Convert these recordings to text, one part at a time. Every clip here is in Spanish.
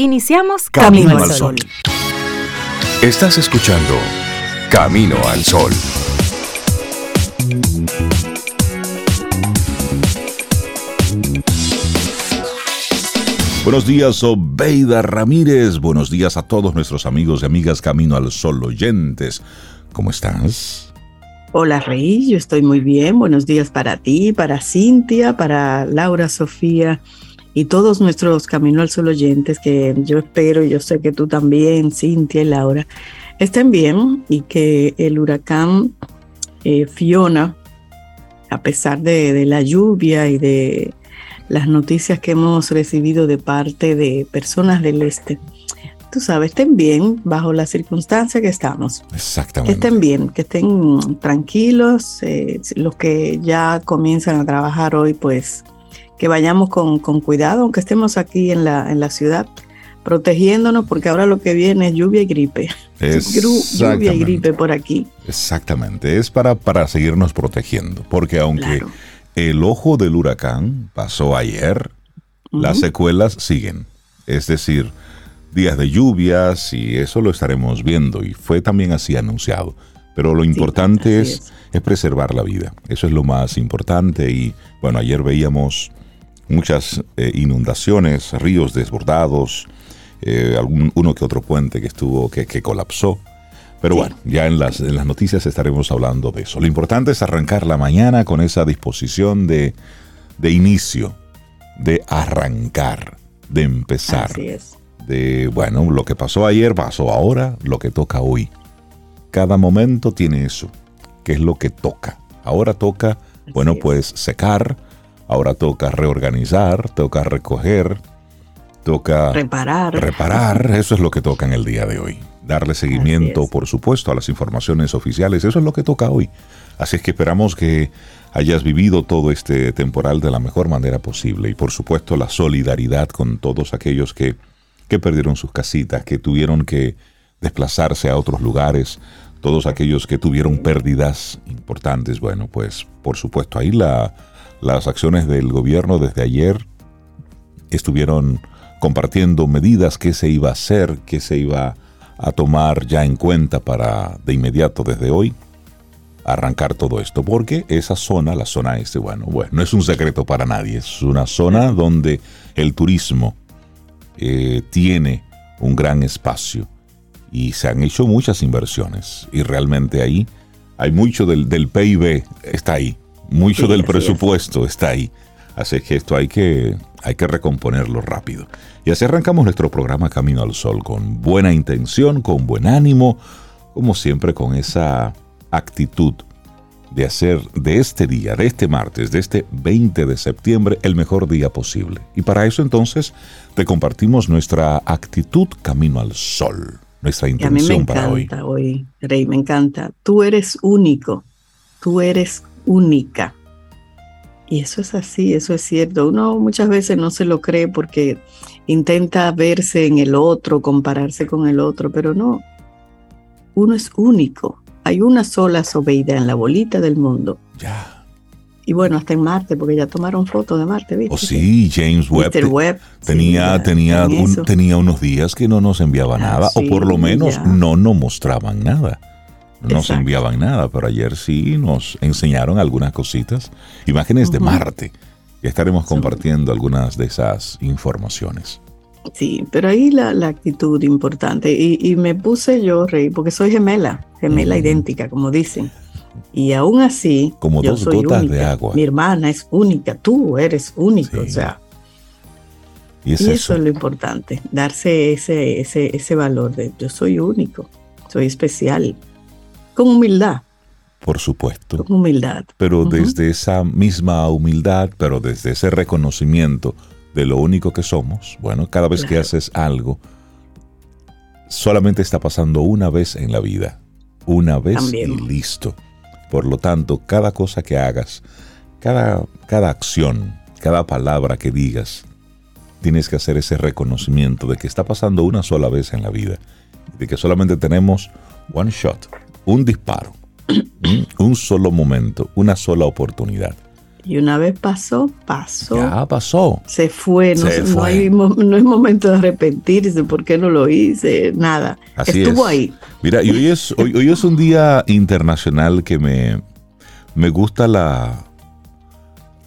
Iniciamos Camino, al Sol. Estás escuchando Camino al Sol. Buenos días, Obeida Ramírez. Buenos días a todos nuestros amigos y amigas Camino al Sol oyentes. ¿Cómo estás? Hola Rey, yo estoy muy bien. Buenos días para ti, para Cintia, para Laura Sofía y todos nuestros Camino al Sol oyentes que yo espero, y yo sé que tú también, Cintia y Laura, estén bien y que el huracán eh, Fiona, a pesar de, la lluvia y de las noticias que hemos recibido de parte de personas del este, tú sabes, estén bien bajo la circunstancia que estamos. Exactamente. Que estén bien, que estén tranquilos. Eh, los que ya comienzan a trabajar hoy, pues que vayamos con, cuidado, aunque estemos aquí en la, en la ciudad, protegiéndonos, porque ahora lo que viene es lluvia y gripe. lluvia y gripe por aquí. Exactamente, es para, para seguirnos protegiendo, porque aunque el ojo del huracán pasó ayer, las secuelas siguen. Es decir, días de lluvias y eso lo estaremos viendo y fue también así anunciado. Pero lo importante es, es, preservar la vida. Eso es lo más importante y bueno, ayer veíamos muchas eh, inundaciones, ríos desbordados, eh, algún, uno que otro puente que estuvo, que, colapsó. Pero bueno, ya en las, en las noticias estaremos hablando de eso. Lo importante es arrancar la mañana con esa disposición de, de inicio, de arrancar, de empezar. Así es. De, bueno, lo que pasó ayer pasó ahora, lo que toca hoy. Cada momento tiene eso, que es lo que toca. Ahora toca, bueno, pues secar, Ahora toca reorganizar, toca recoger, toca reparar. Reparar, eso es lo que toca en el día de hoy. Darle seguimiento, por supuesto, a las informaciones oficiales, eso es lo que toca hoy. Así es que esperamos que hayas vivido todo este temporal de la mejor manera posible y por supuesto la solidaridad con todos aquellos que, que perdieron sus casitas, que tuvieron que desplazarse a otros lugares, todos aquellos que tuvieron pérdidas importantes. Bueno, pues por supuesto ahí la, las acciones del gobierno desde ayer estuvieron compartiendo medidas que se iba a hacer, que se iba a tomar ya en cuenta para de inmediato desde hoy arrancar todo esto, porque esa zona, la zona este, bueno, bueno, no es un secreto para nadie, es una zona donde el turismo eh, tiene un gran espacio y se han hecho muchas inversiones y realmente ahí hay mucho del, del PIB, está ahí, mucho del presupuesto está ahí. Así que esto hay que, hay que recomponerlo rápido. Y así arrancamos nuestro programa Camino al Sol con buena intención, con buen ánimo, como siempre con esa actitud de hacer de este día, de este martes, de este 20 de septiembre, el mejor día posible. Y para eso entonces te compartimos nuestra actitud Camino al Sol, nuestra intención para hoy. hoy. Rey, me encanta. Tú eres único, tú eres única. Y eso es así, eso es cierto. Uno muchas veces no se lo cree porque intenta verse en el otro, compararse con el otro, pero no. Uno es único. Hay una sola Sobeida en la bolita del mundo. Ya. Y bueno, hasta en Marte, porque ya tomaron fotos de Marte, ¿viste? Oh, sí, James Webb. tenía, tenía, tenía unos días que no nos enviaba ah, nada, o por lo menos no nos mostraban nada no se enviaban nada, pero ayer sí nos enseñaron algunas cositas, imágenes de Marte. Y estaremos compartiendo algunas de esas informaciones. Sí, pero ahí la, actitud importante. Y, me puse yo, Rey, porque soy gemela, gemela idéntica, como dicen. Y aún así, como dos gotas de agua. Mi hermana es única, tú eres único, o sea. Y, eso? es lo importante, darse ese, ese, ese valor de yo soy único, soy especial con humildad. Por supuesto. Con humildad. Pero desde esa misma humildad, pero desde ese reconocimiento de lo único que somos, bueno, cada vez que haces algo, solamente está pasando una vez en la vida. Una vez y listo. Por lo tanto, cada cosa que hagas, cada, cada acción, cada palabra que digas, tienes que hacer ese reconocimiento de que está pasando una sola vez en la vida. De que solamente tenemos one shot un disparo, un solo momento, una sola oportunidad. Y una vez pasó, pasó. Ya pasó. Se fue. No, no, hay, no es momento de arrepentirse. ¿Por qué no lo hice? Nada. Estuvo ahí. Mira, y hoy es, hoy, hoy es un día internacional que me, me gusta la,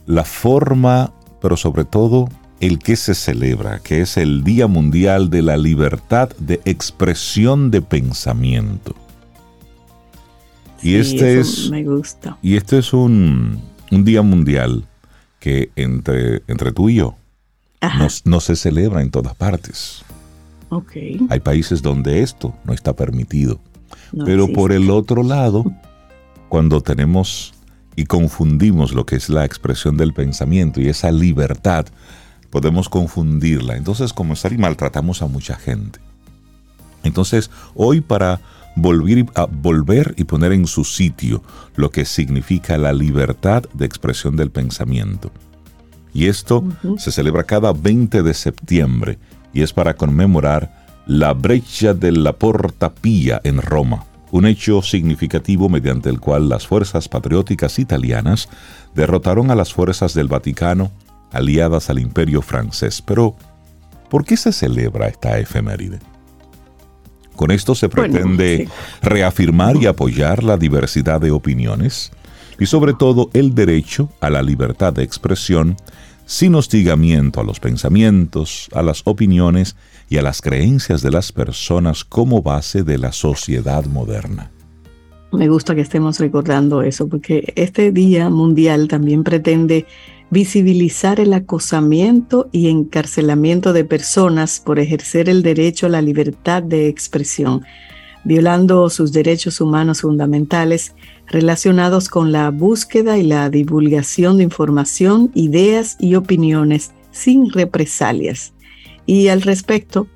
la forma, pero sobre todo el que se celebra, que es el Día Mundial de la Libertad de Expresión de Pensamiento. Y este es. Me gusta. Y este es un, un día mundial que entre, entre tú y yo no, se celebra en todas partes. Okay. Hay países donde esto no está permitido. Pero por el otro lado, cuando tenemos y confundimos lo que es la expresión del pensamiento y esa libertad, podemos confundirla. Entonces, como estar y maltratamos a mucha gente. Entonces, hoy para volver, a volver y poner en su sitio lo que significa la libertad de expresión del pensamiento. Y esto se celebra cada 20 de septiembre y es para conmemorar la brecha de la Porta Pia en Roma, un hecho significativo mediante el cual las fuerzas patrióticas italianas derrotaron a las fuerzas del Vaticano aliadas al imperio francés. Pero, ¿por qué se celebra esta efeméride? Con esto se pretende reafirmar y apoyar la diversidad de opiniones y sobre todo el derecho a la libertad de expresión sin hostigamiento a los pensamientos, a las opiniones y a las creencias de las personas como base de la sociedad moderna. Me gusta que estemos recordando eso, porque este Día Mundial también pretende visibilizar el acosamiento y encarcelamiento de personas por ejercer el derecho a la libertad de expresión, violando sus derechos humanos fundamentales relacionados con la búsqueda y la divulgación de información, ideas y opiniones sin represalias. Y al respecto,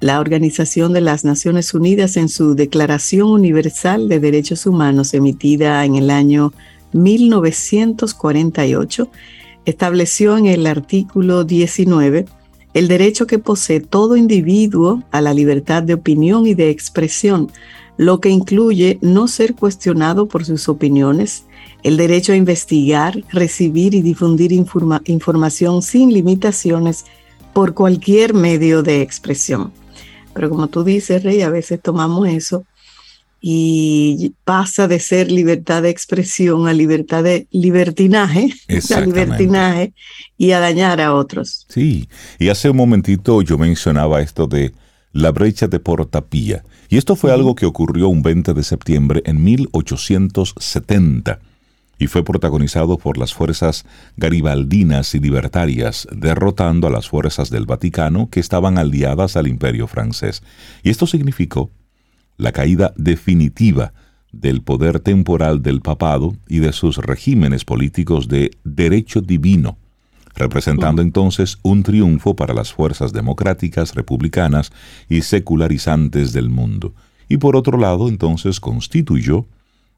la Organización de las Naciones Unidas en su Declaración Universal de Derechos Humanos emitida en el año 1948 estableció en el artículo 19 el derecho que posee todo individuo a la libertad de opinión y de expresión, lo que incluye no ser cuestionado por sus opiniones, el derecho a investigar, recibir y difundir información sin limitaciones por cualquier medio de expresión. Pero como tú dices, Rey, a veces tomamos eso y pasa de ser libertad de expresión a libertad de libertinaje, a libertinaje y a dañar a otros. Sí, y hace un momentito yo mencionaba esto de la brecha de Portapía, y esto fue algo que ocurrió un 20 de septiembre en 1870 y fue protagonizado por las fuerzas garibaldinas y libertarias, derrotando a las fuerzas del Vaticano que estaban aliadas al imperio francés. Y esto significó la caída definitiva del poder temporal del papado y de sus regímenes políticos de derecho divino, representando entonces un triunfo para las fuerzas democráticas, republicanas y secularizantes del mundo, y por otro lado entonces constituyó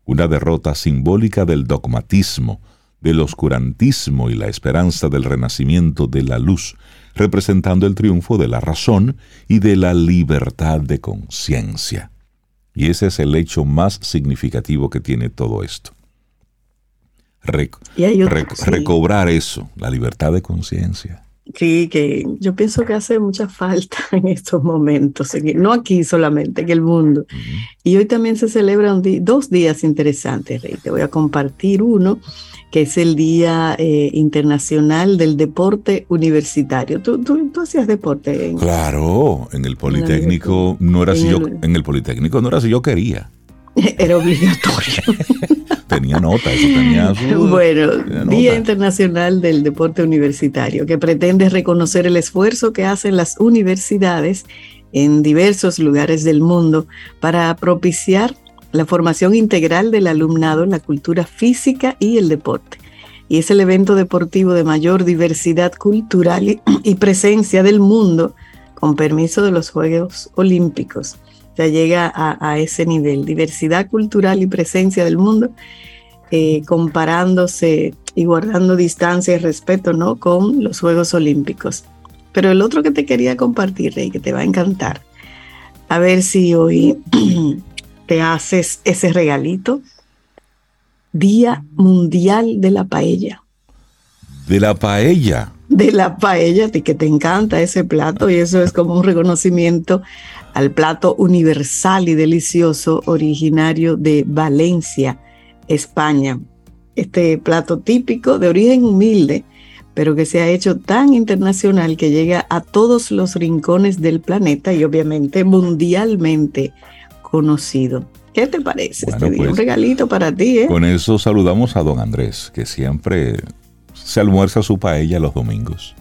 una derrota simbólica del dogmatismo, del oscurantismo y la esperanza del renacimiento de la luz, representando el triunfo de la razón y de la libertad de conciencia. Y ese es el hecho más significativo que tiene todo esto. recobrar eso, la libertad de conciencia. Sí, que yo pienso que hace mucha falta en estos momentos, no aquí solamente, en el mundo. Y hoy también se celebran dos días interesantes, Rey. Te voy a compartir uno que es el Día eh, Internacional del Deporte Universitario. ¿Tú, tú, hacías deporte? claro, en el Politécnico no era si yo, en el Politécnico no era si yo quería. Era obligatorio. tenía nota, eso tenía su, Bueno, Día Internacional del Deporte Universitario, que pretende reconocer el esfuerzo que hacen las universidades en diversos lugares del mundo para propiciar la formación integral del alumnado en la cultura física y el deporte. Y es el evento deportivo de mayor diversidad cultural y, presencia del mundo con permiso de los Juegos Olímpicos. Llega a, ese nivel, diversidad cultural y presencia del mundo, eh, comparándose y guardando distancia y respeto ¿no? con los Juegos Olímpicos. Pero el otro que te quería compartir, y que te va a encantar, a ver si hoy te haces ese regalito. Día Mundial de la Paella. De la paella. De la paella, que te encanta ese plato y eso es como un reconocimiento al plato universal y delicioso originario de Valencia, España. Este plato típico de origen humilde, pero que se ha hecho tan internacional que llega a todos los rincones del planeta y obviamente mundialmente conocido. ¿Qué te parece? Este un pues, regalito para ti. ¿eh? Con eso saludamos a don Andrés, que siempre se almuerza su paella los domingos.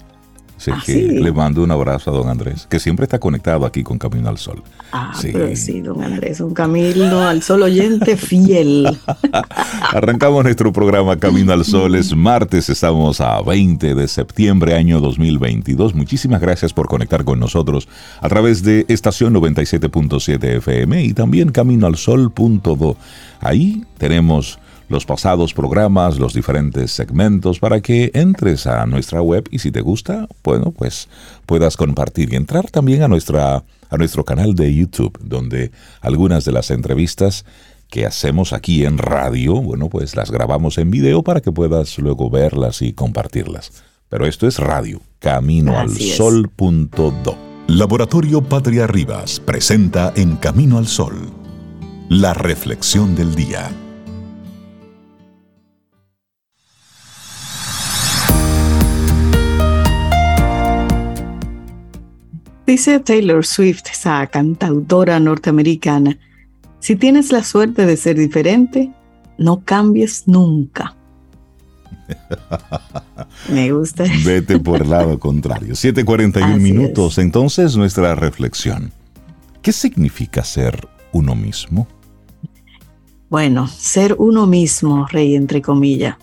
Así ah, que le mando un abrazo a don Andrés, que siempre está conectado aquí con Camino al Sol. Ah, sí. sí, don Andrés, un Camino al Sol oyente fiel. Arrancamos nuestro programa Camino al Sol, es martes, estamos a 20 de septiembre año 2022. Muchísimas gracias por conectar con nosotros a través de estación 97.7 FM y también caminoalsol.do. Ahí tenemos los pasados programas, los diferentes segmentos para que entres a nuestra web y si te gusta, bueno, pues puedas compartir y entrar también a nuestra a nuestro canal de YouTube, donde algunas de las entrevistas que hacemos aquí en radio, bueno, pues las grabamos en video para que puedas luego verlas y compartirlas. Pero esto es radio, camino al sol.do. Laboratorio Patria Rivas presenta En Camino al Sol, la reflexión del día. Dice Taylor Swift, esa cantautora norteamericana, si tienes la suerte de ser diferente, no cambies nunca. Me gusta. Vete por el lado contrario. 7:41 minutos. Entonces, nuestra reflexión. ¿Qué significa ser uno mismo? Bueno, ser uno mismo, rey, entre comillas.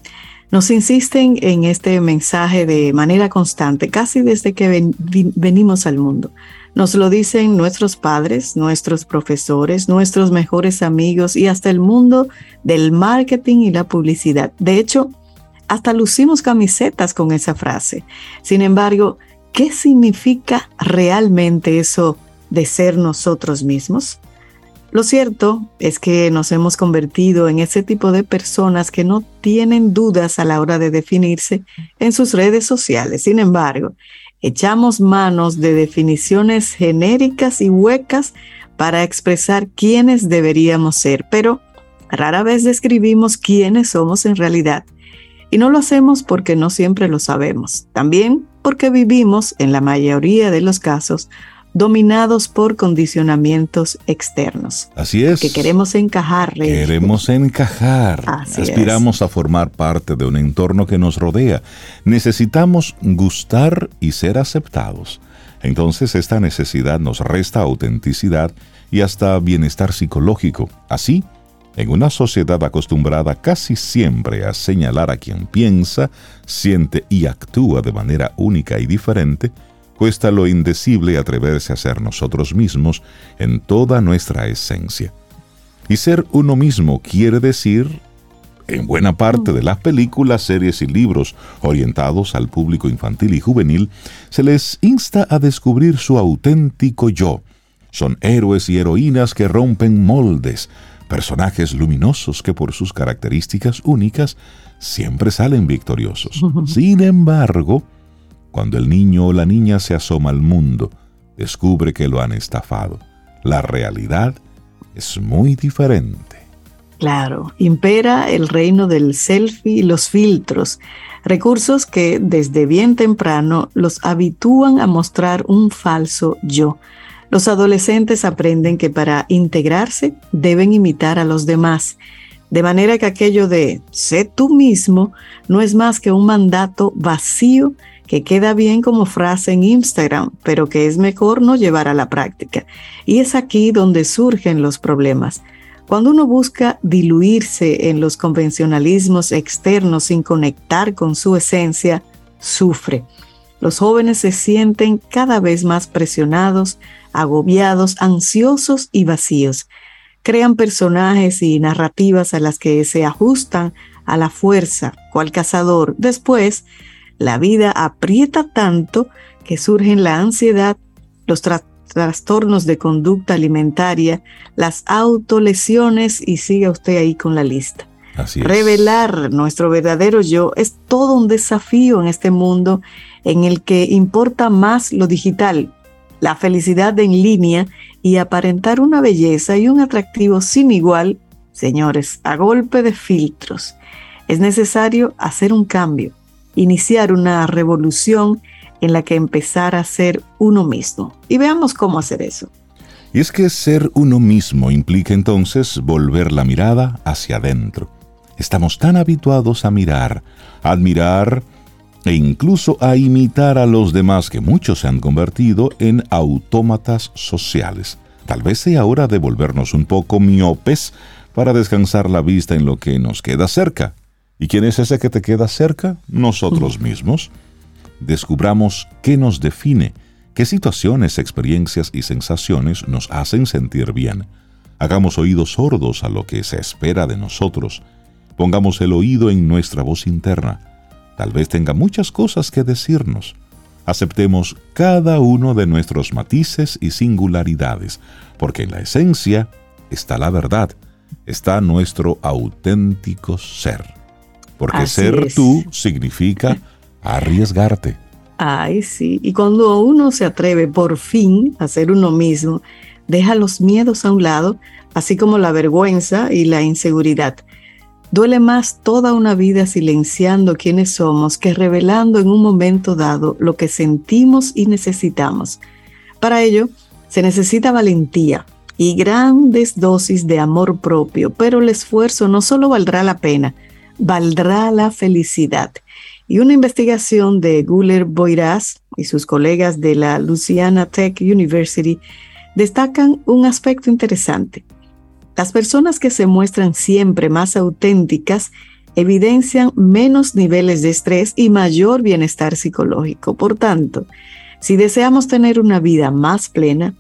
Nos insisten en este mensaje de manera constante, casi desde que venimos al mundo. Nos lo dicen nuestros padres, nuestros profesores, nuestros mejores amigos y hasta el mundo del marketing y la publicidad. De hecho, hasta lucimos camisetas con esa frase. Sin embargo, ¿qué significa realmente eso de ser nosotros mismos? Lo cierto es que nos hemos convertido en ese tipo de personas que no tienen dudas a la hora de definirse en sus redes sociales. Sin embargo, echamos manos de definiciones genéricas y huecas para expresar quiénes deberíamos ser, pero rara vez describimos quiénes somos en realidad. Y no lo hacemos porque no siempre lo sabemos, también porque vivimos, en la mayoría de los casos, dominados por condicionamientos externos. Así es. Que queremos encajar. Queremos encajar. Aspiramos a formar parte de un entorno que nos rodea. Necesitamos gustar y ser aceptados. Entonces esta necesidad nos resta autenticidad y hasta bienestar psicológico. Así, en una sociedad acostumbrada casi siempre a señalar a quien piensa, siente y actúa de manera única y diferente, cuesta lo indecible atreverse a ser nosotros mismos en toda nuestra esencia. Y ser uno mismo quiere decir, en buena parte de las películas, series y libros orientados al público infantil y juvenil, se les insta a descubrir su auténtico yo. Son héroes y heroínas que rompen moldes, personajes luminosos que por sus características únicas siempre salen victoriosos. Sin embargo, cuando el niño o la niña se asoma al mundo, descubre que lo han estafado. La realidad es muy diferente. Claro, impera el reino del selfie y los filtros, recursos que desde bien temprano los habitúan a mostrar un falso yo. Los adolescentes aprenden que para integrarse deben imitar a los demás, de manera que aquello de sé tú mismo no es más que un mandato vacío que queda bien como frase en Instagram, pero que es mejor no llevar a la práctica. Y es aquí donde surgen los problemas. Cuando uno busca diluirse en los convencionalismos externos sin conectar con su esencia, sufre. Los jóvenes se sienten cada vez más presionados, agobiados, ansiosos y vacíos. Crean personajes y narrativas a las que se ajustan a la fuerza, cual cazador. Después, la vida aprieta tanto que surgen la ansiedad, los trastornos de conducta alimentaria, las autolesiones y siga usted ahí con la lista. Revelar nuestro verdadero yo es todo un desafío en este mundo en el que importa más lo digital, la felicidad en línea y aparentar una belleza y un atractivo sin igual, señores, a golpe de filtros. Es necesario hacer un cambio, iniciar una revolución en la que empezar a ser uno mismo. Y veamos cómo hacer eso. Y es que ser uno mismo implica entonces volver la mirada hacia adentro. Estamos tan habituados a mirar, a admirar e incluso a imitar a los demás que muchos se han convertido en autómatas sociales. Tal vez sea hora de volvernos un poco miopes para descansar la vista en lo que nos queda cerca. ¿Y quién es ese que te queda cerca? Nosotros mismos. Descubramos qué nos define, qué situaciones, experiencias y sensaciones nos hacen sentir bien. Hagamos oídos sordos a lo que se espera de nosotros. Pongamos el oído en nuestra voz interna Tal vez tenga muchas cosas que decirnos. Aceptemos cada uno de nuestros matices y singularidades, porque en la esencia está la verdad, está nuestro auténtico ser. Porque ser tú significa arriesgarte. Ay, sí. Y cuando uno se atreve por fin a ser uno mismo, deja los miedos a un lado, así como la vergüenza y la inseguridad. Duele más toda una vida silenciando quiénes somos que revelando en un momento dado lo que sentimos y necesitamos. Para ello, se necesita valentía y grandes dosis de amor propio, pero el esfuerzo no solo valdrá la pena, valdrá la felicidad. Y una investigación de Guller Boiraz y sus colegas de la Louisiana Tech University destacan un aspecto interesante. Las personas que se muestran siempre más auténticas evidencian menos niveles de estrés y mayor bienestar psicológico. Por tanto, si deseamos tener una vida más plena,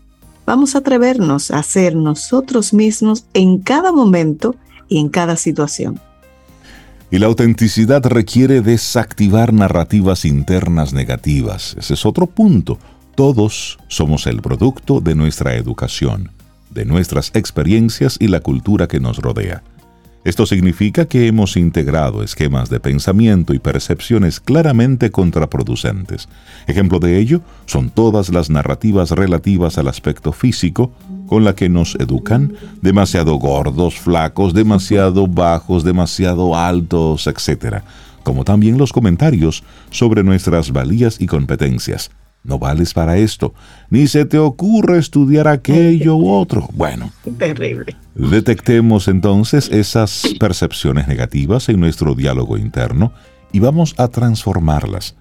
vamos a atrevernos a ser nosotros mismos en cada momento y en cada situación. Y la autenticidad requiere desactivar narrativas internas negativas. Ese es otro punto. Todos somos el producto de nuestra educación de nuestras experiencias y la cultura que nos rodea. Esto significa que hemos integrado esquemas de pensamiento y percepciones claramente contraproducentes. Ejemplo de ello son todas las narrativas relativas al aspecto físico con la que nos educan, demasiado gordos, flacos, demasiado bajos, demasiado altos, etc., como también los comentarios sobre nuestras valías y competencias no vales para esto, ni se te ocurre estudiar aquello u otro. Bueno, terrible. Detectemos entonces esas percepciones negativas en nuestro diálogo interno y vamos a transformarlas.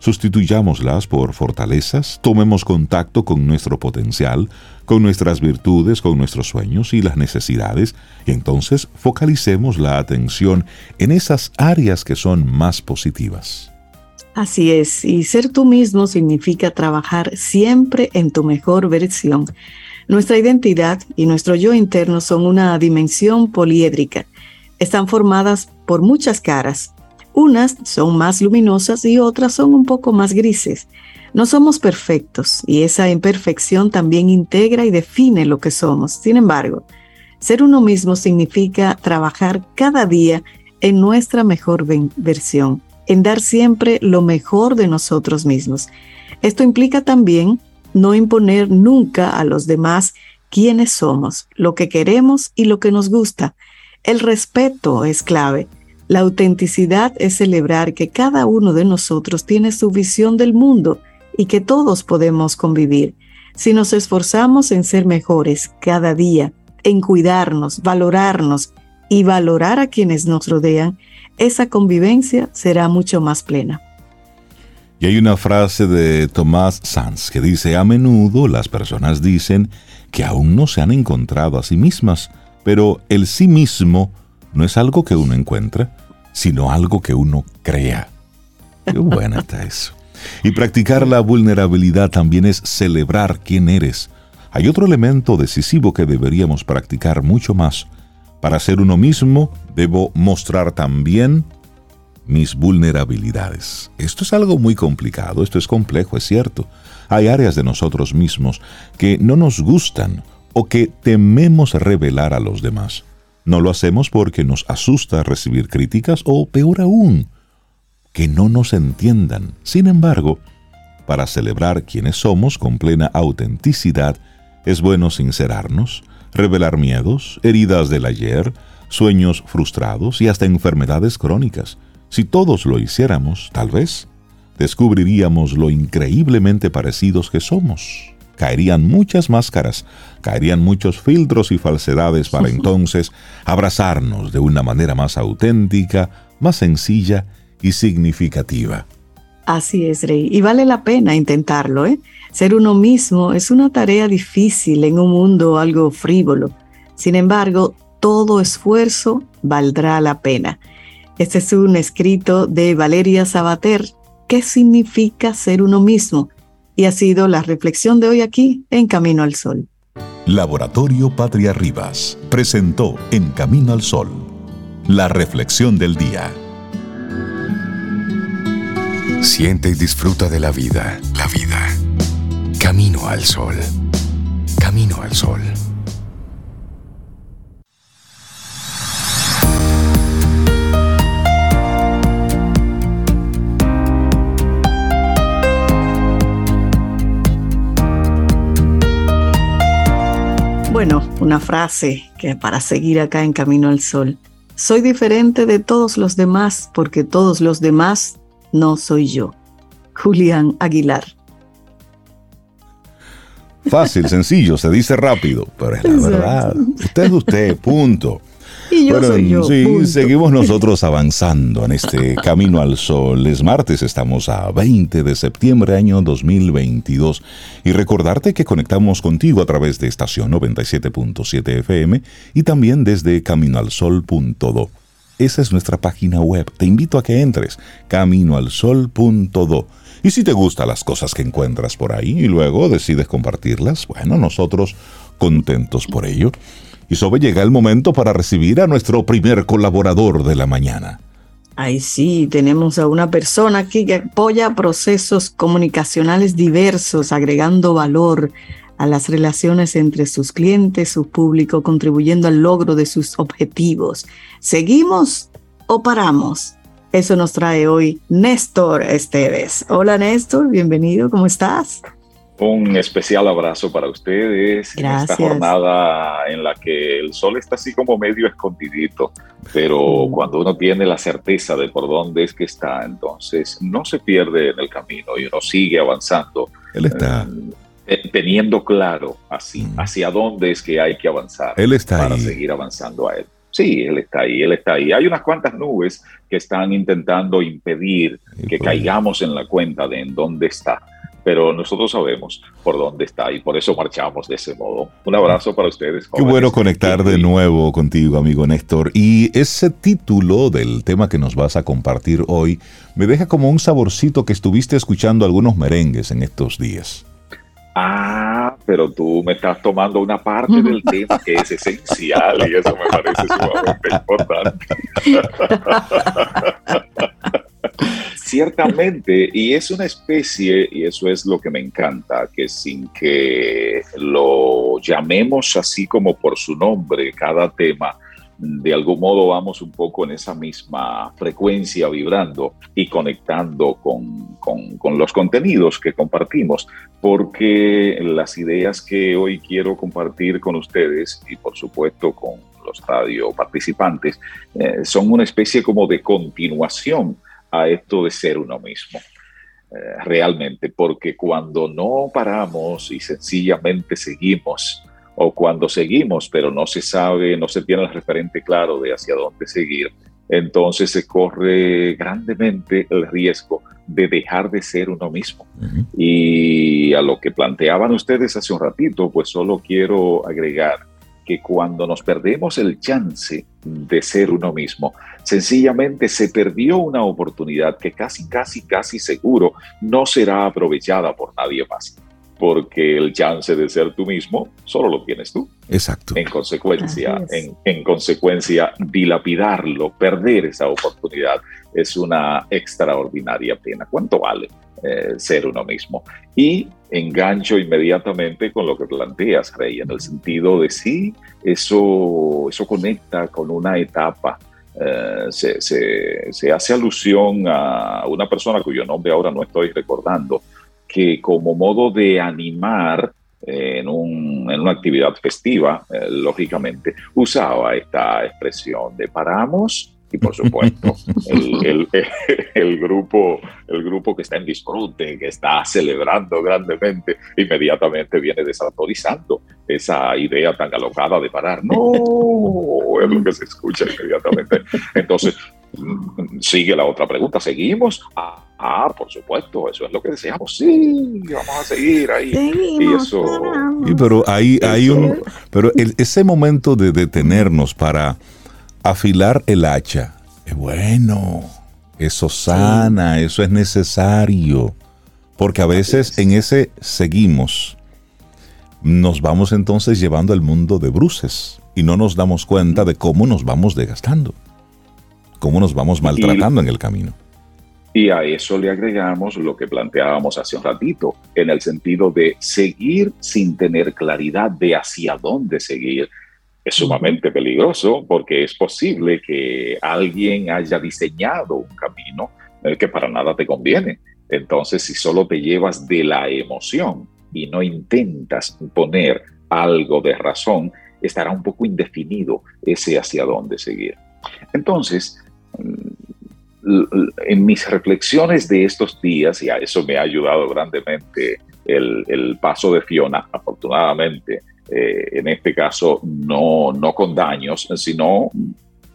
Sustituyámoslas por fortalezas, tomemos contacto con nuestro potencial, con nuestras virtudes, con nuestros sueños y las necesidades, y entonces focalicemos la atención en esas áreas que son más positivas. Así es, y ser tú mismo significa trabajar siempre en tu mejor versión. Nuestra identidad y nuestro yo interno son una dimensión poliédrica. Están formadas por muchas caras. Unas son más luminosas y otras son un poco más grises. No somos perfectos y esa imperfección también integra y define lo que somos. Sin embargo, ser uno mismo significa trabajar cada día en nuestra mejor versión en dar siempre lo mejor de nosotros mismos. Esto implica también no imponer nunca a los demás quiénes somos, lo que queremos y lo que nos gusta. El respeto es clave. La autenticidad es celebrar que cada uno de nosotros tiene su visión del mundo y que todos podemos convivir. Si nos esforzamos en ser mejores cada día, en cuidarnos, valorarnos y valorar a quienes nos rodean, esa convivencia será mucho más plena. Y hay una frase de Tomás Sanz que dice, a menudo las personas dicen que aún no se han encontrado a sí mismas, pero el sí mismo no es algo que uno encuentra, sino algo que uno crea. Qué buena está eso. Y practicar la vulnerabilidad también es celebrar quién eres. Hay otro elemento decisivo que deberíamos practicar mucho más, para ser uno mismo, debo mostrar también mis vulnerabilidades. Esto es algo muy complicado, esto es complejo, es cierto. Hay áreas de nosotros mismos que no nos gustan o que tememos revelar a los demás. No lo hacemos porque nos asusta recibir críticas o, peor aún, que no nos entiendan. Sin embargo, para celebrar quienes somos con plena autenticidad, es bueno sincerarnos, revelar miedos, heridas del ayer, sueños frustrados y hasta enfermedades crónicas. Si todos lo hiciéramos, tal vez, descubriríamos lo increíblemente parecidos que somos caerían muchas máscaras, caerían muchos filtros y falsedades para entonces abrazarnos de una manera más auténtica, más sencilla y significativa. Así es, Rey. Y vale la pena intentarlo, ¿eh? Ser uno mismo es una tarea difícil en un mundo algo frívolo. Sin embargo, todo esfuerzo valdrá la pena. Este es un escrito de Valeria Sabater. ¿Qué significa ser uno mismo? y ha sido la reflexión de hoy aquí en Camino al Sol. Laboratorio Patria Rivas presentó En Camino al Sol la reflexión del día. Siente y disfruta de la vida, la vida. Camino al Sol. Camino al Sol. Bueno, una frase que para seguir acá en Camino al Sol. Soy diferente de todos los demás porque todos los demás no soy yo. Julián Aguilar. Fácil, sencillo, se dice rápido, pero es la verdad. Usted es usted, punto. Y yo soy yo. Sí, seguimos nosotros avanzando en este camino al sol. Es martes, estamos a 20 de septiembre año 2022. Y recordarte que conectamos contigo a través de estación 97.7 FM y también desde caminoalsol.do. Esa es nuestra página web. Te invito a que entres, caminoalsol.do. Y si te gustan las cosas que encuentras por ahí y luego decides compartirlas, bueno, nosotros contentos por ello. Y sobre llega el momento para recibir a nuestro primer colaborador de la mañana. Ay, sí, tenemos a una persona que apoya procesos comunicacionales diversos, agregando valor a las relaciones entre sus clientes, su público, contribuyendo al logro de sus objetivos. ¿Seguimos o paramos? Eso nos trae hoy Néstor Esteves. Hola Néstor, bienvenido, ¿cómo estás? Un especial abrazo para ustedes en esta jornada en la que el sol está así como medio escondidito, pero mm. cuando uno tiene la certeza de por dónde es que está, entonces no se pierde en el camino y uno sigue avanzando. Él está. Eh, teniendo claro así, mm. hacia dónde es que hay que avanzar él está para seguir avanzando a él. Sí, él está ahí, él está ahí. Hay unas cuantas nubes que están intentando impedir que caigamos en la cuenta de en dónde está pero nosotros sabemos por dónde está y por eso marchamos de ese modo. Un abrazo para ustedes. Qué bueno conectar de nuevo contigo, amigo Néstor. Y ese título del tema que nos vas a compartir hoy me deja como un saborcito que estuviste escuchando algunos merengues en estos días. Ah, pero tú me estás tomando una parte del tema que es esencial y eso me parece sumamente importante. Ciertamente, y es una especie, y eso es lo que me encanta, que sin que lo llamemos así como por su nombre, cada tema, de algún modo vamos un poco en esa misma frecuencia vibrando y conectando con, con, los contenidos que compartimos, porque las ideas que hoy quiero compartir con ustedes y por supuesto con los radio participantes eh, son una especie como de continuación a esto de ser uno mismo. Eh, realmente, porque cuando no paramos y sencillamente seguimos, o cuando seguimos pero no se sabe, no se tiene el referente claro de hacia dónde seguir, entonces se corre grandemente el riesgo de dejar de ser uno mismo. Y a lo que planteaban ustedes hace un ratito, pues solo quiero agregar que cuando nos perdemos el chance de ser uno mismo, sencillamente se perdió una oportunidad que casi, casi, casi seguro no será aprovechada por nadie más. Porque el chance de ser tú mismo solo lo tienes tú. Exacto. En consecuencia, en, en consecuencia, dilapidarlo, perder esa oportunidad es una extraordinaria pena. ¿Cuánto vale? eh, ser uno mismo. Y engancho inmediatamente con lo que planteas, Rey, en el sentido de sí, eso, eso conecta con una etapa. Eh, se, se, hace alusión a una persona cuyo nombre ahora no estoy recordando, que como modo de animar en, un, en una actividad festiva, lógicamente, usaba esta expresión de paramos y por supuesto el, grupo, el grupo que está en disfrute, que está celebrando grandemente, inmediatamente viene desautorizando esa idea tan alocada de parar. No, es lo que se escucha inmediatamente. Entonces, mm, sigue la otra pregunta, ¿seguimos? Ah, ah por supuesto, eso es lo que deseamos. Sí, vamos a seguir ahí. y eso, pero hay, hay un, pero ese momento de detenernos para afilar el hacha. Es bueno, eso sana, eso es necesario. Porque a veces en ese seguimos, nos vamos entonces llevando al mundo de bruces y no nos damos cuenta de cómo nos vamos desgastando, cómo nos vamos maltratando en el camino. Y a eso le agregamos lo que planteábamos hace un ratito, en el sentido de seguir sin tener claridad de hacia dónde seguir, es sumamente peligroso porque es posible que alguien haya diseñado un camino que para nada te conviene. Entonces, si solo te llevas de la emoción y no intentas poner algo de razón, estará un poco indefinido ese hacia dónde seguir. Entonces, en mis reflexiones de estos días, y a eso me ha ayudado grandemente el, el paso de Fiona, afortunadamente, eh, en este caso no, no con daños, sino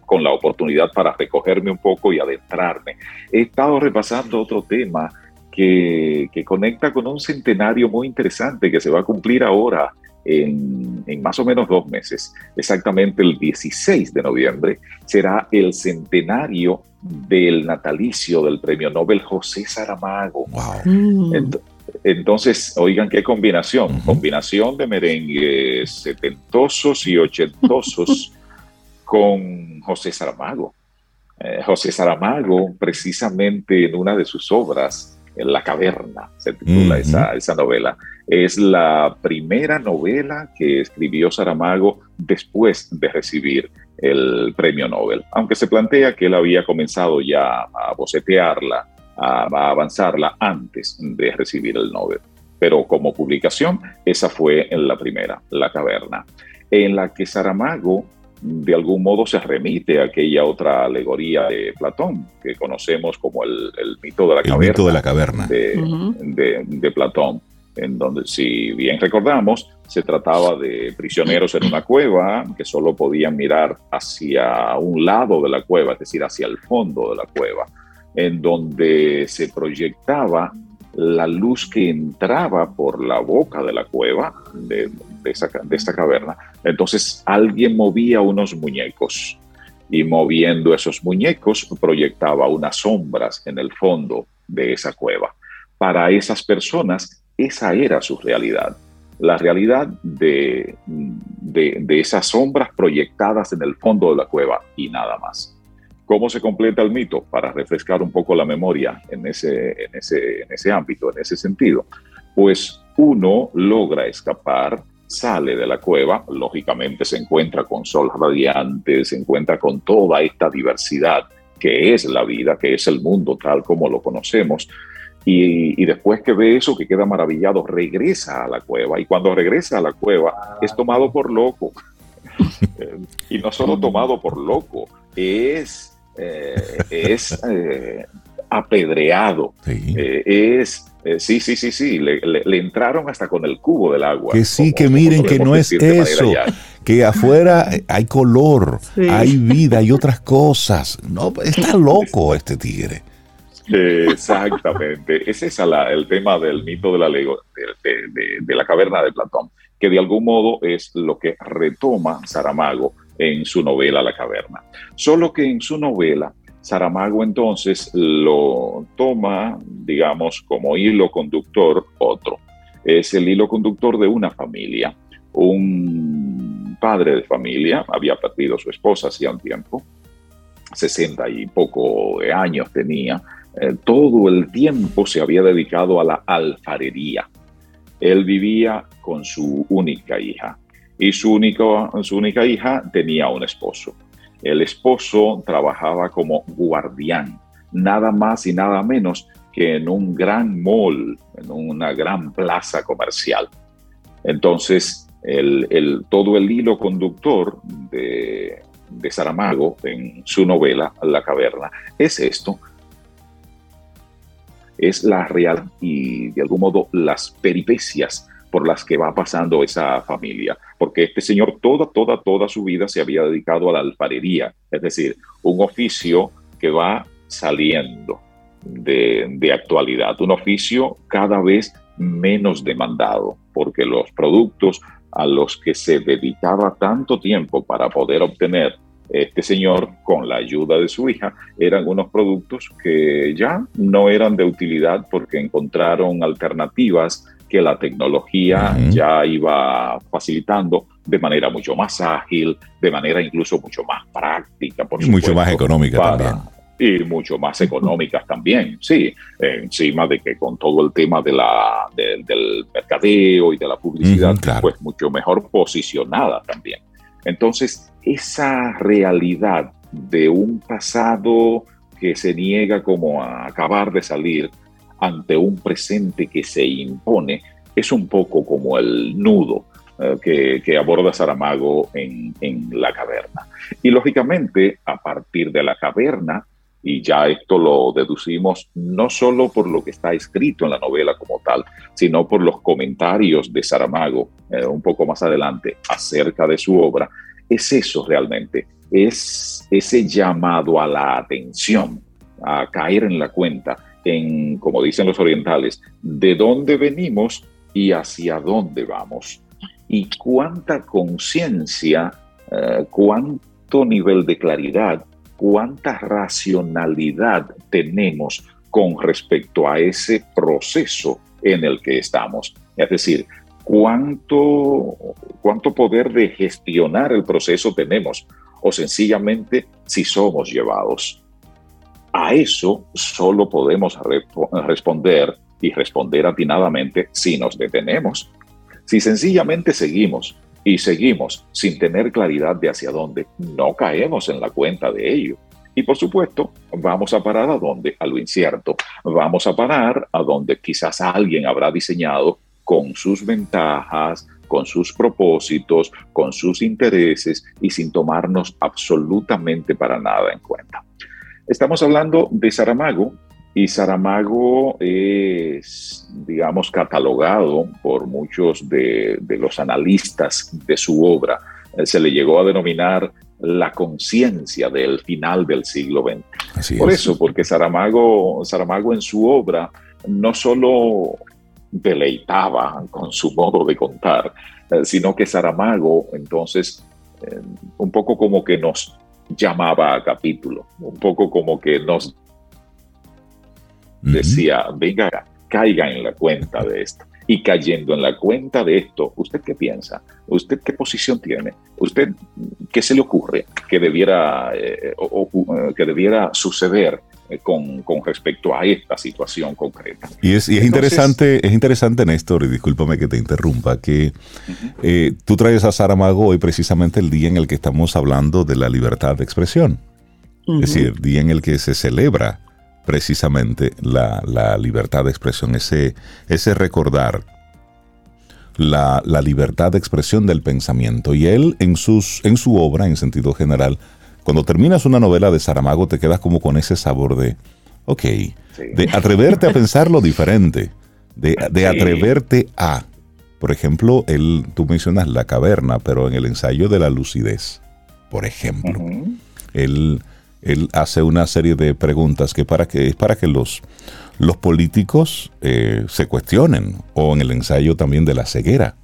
con la oportunidad para recogerme un poco y adentrarme. He estado repasando otro tema que, que conecta con un centenario muy interesante que se va a cumplir ahora en, en, más o menos dos meses, exactamente el 16 de noviembre, será el centenario del natalicio del premio Nobel José Saramago. Wow. Entonces, oigan qué combinación, combinación de merengues setentosos y ochentosos con José Saramago. Eh, José Saramago, precisamente en una de sus obras, en La Caverna, se titula esa, esa novela, es la primera novela que escribió Saramago después de recibir el premio Nobel, aunque se plantea que él había comenzado ya a bocetearla a, avanzarla antes de recibir el Nobel. Pero como publicación, esa fue en la primera, La Caverna, en la que Saramago de algún modo se remite a aquella otra alegoría de Platón, que conocemos como el, mito de la caverna. Mito de la caverna. De, de, Platón, en donde, si bien recordamos, se trataba de prisioneros en una cueva que solo podían mirar hacia un lado de la cueva, es decir, hacia el fondo de la cueva en donde se proyectaba la luz que entraba por la boca de la cueva, de, esta caverna. Entonces alguien movía unos muñecos y moviendo esos muñecos proyectaba unas sombras en el fondo de esa cueva. Para esas personas esa era su realidad, la realidad de, de esas sombras proyectadas en el fondo de la cueva y nada más. ¿Cómo se completa el mito? Para refrescar un poco la memoria en ese, en ese, en ese ámbito, en ese sentido. Pues uno logra escapar, sale de la cueva, lógicamente se encuentra con sol radiante, se encuentra con toda esta diversidad que es la vida, que es el mundo tal como lo conocemos. Y, y, después que ve eso, que queda maravillado, regresa a la cueva. Y cuando regresa a la cueva, es tomado por loco. y no solo tomado por loco, es eh, es eh, apedreado, eh, es... sí, sí, sí, sí, le, entraron hasta con el cubo del agua. Que sí, que miren que no es eso, que afuera hay color, hay vida, hay otras cosas. No, está loco este tigre. Exactamente, ese es el tema del mito de la, de, de la caverna de Platón, que de algún modo es lo que retoma Saramago en su novela La Caverna. Solo que en su novela, Saramago entonces lo toma, digamos, como hilo conductor otro. Es el hilo conductor de una familia. Un padre de familia había perdido a su esposa hacía un tiempo, 60 y poco de años tenía, eh, todo el tiempo se había dedicado a la alfarería. Él vivía con su única hija y su, su única hija tenía un esposo. El esposo trabajaba como guardián, nada más y nada menos que en un gran mall, en una gran plaza comercial. Entonces, el, todo el hilo conductor de, de Saramago en su novela La Caverna es esto, es la real y de algún modo las peripecias por las que va pasando esa familia, porque este señor toda, toda, toda su vida se había dedicado a la alfarería, es decir, un oficio que va saliendo de, de actualidad, un oficio cada vez menos demandado, porque los productos a los que se dedicaba tanto tiempo para poder obtener este señor, con la ayuda de su hija, eran unos productos que ya no eran de utilidad porque encontraron alternativas que la tecnología ya iba facilitando de manera mucho más ágil, de manera incluso mucho más práctica. Por y mucho más económica también. Y mucho más económicas también, sí. encima de que con todo el tema de la, del mercadeo y de la publicidad, pues mucho mejor posicionada también. Entonces, esa realidad de un pasado que se niega como a acabar de salir ante un presente que se impone, es un poco como el nudo eh, que, aborda Saramago en, la caverna. Y lógicamente, a partir de la caverna, y ya esto lo deducimos no solo por lo que está escrito en la novela como tal, sino por los comentarios de Saramago eh, un poco más adelante acerca de su obra, es eso realmente, es ese llamado a la atención, a caer en la cuenta, en, como dicen los orientales, de dónde venimos y hacia dónde vamos. Y cuánta conciencia, eh, cuánto nivel de claridad, cuánta racionalidad tenemos con respecto a ese proceso en el que estamos. Es decir, cuánto, cuánto poder de gestionar el proceso tenemos o sencillamente si somos llevados. A eso solo podemos responder y responder atinadamente si nos detenemos. Si sencillamente seguimos y seguimos sin tener claridad de hacia dónde, no caemos en la cuenta de ello. Y por supuesto, vamos a parar a dónde? A lo incierto. Vamos a parar a donde quizás alguien habrá diseñado con sus ventajas, con sus propósitos, con sus intereses y sin tomarnos absolutamente para nada en cuenta. Estamos hablando de Saramago y Saramago es, digamos, catalogado por muchos de, los analistas de su obra. Eh, se le llegó a denominar la conciencia del final del siglo XX. por eso, porque Saramago, Saramago en su obra no solo deleitaba con su modo de contar, eh, sino que Saramago entonces eh, un poco como que nos llamaba a capítulo, un poco como que nos decía, venga, caiga en la cuenta de esto. Y cayendo en la cuenta de esto, ¿usted qué piensa? ¿Usted qué posición tiene? ¿Usted qué se le ocurre que debiera, eh, que debiera suceder eh, con, respecto a esta situación concreta. Y es, interesante, es interesante, Néstor, y discúlpame que te interrumpa, que eh, tú traes a Saramago hoy precisamente el día en el que estamos hablando de la libertad de expresión. Es decir, el día en el que se celebra precisamente la, libertad de expresión, ese, ese recordar la, la, libertad de expresión del pensamiento. Y él en, sus, en su obra, en sentido general, cuando terminas una novela de Saramago te quedas como con ese sabor de, ok, de atreverte a pensar lo diferente, de, atreverte a, por ejemplo, él, tú mencionas la caverna, pero en el ensayo de la lucidez, por ejemplo, él, él, hace una serie de preguntas que, para que es para que los, los políticos eh, se cuestionen, o en el ensayo también de la ceguera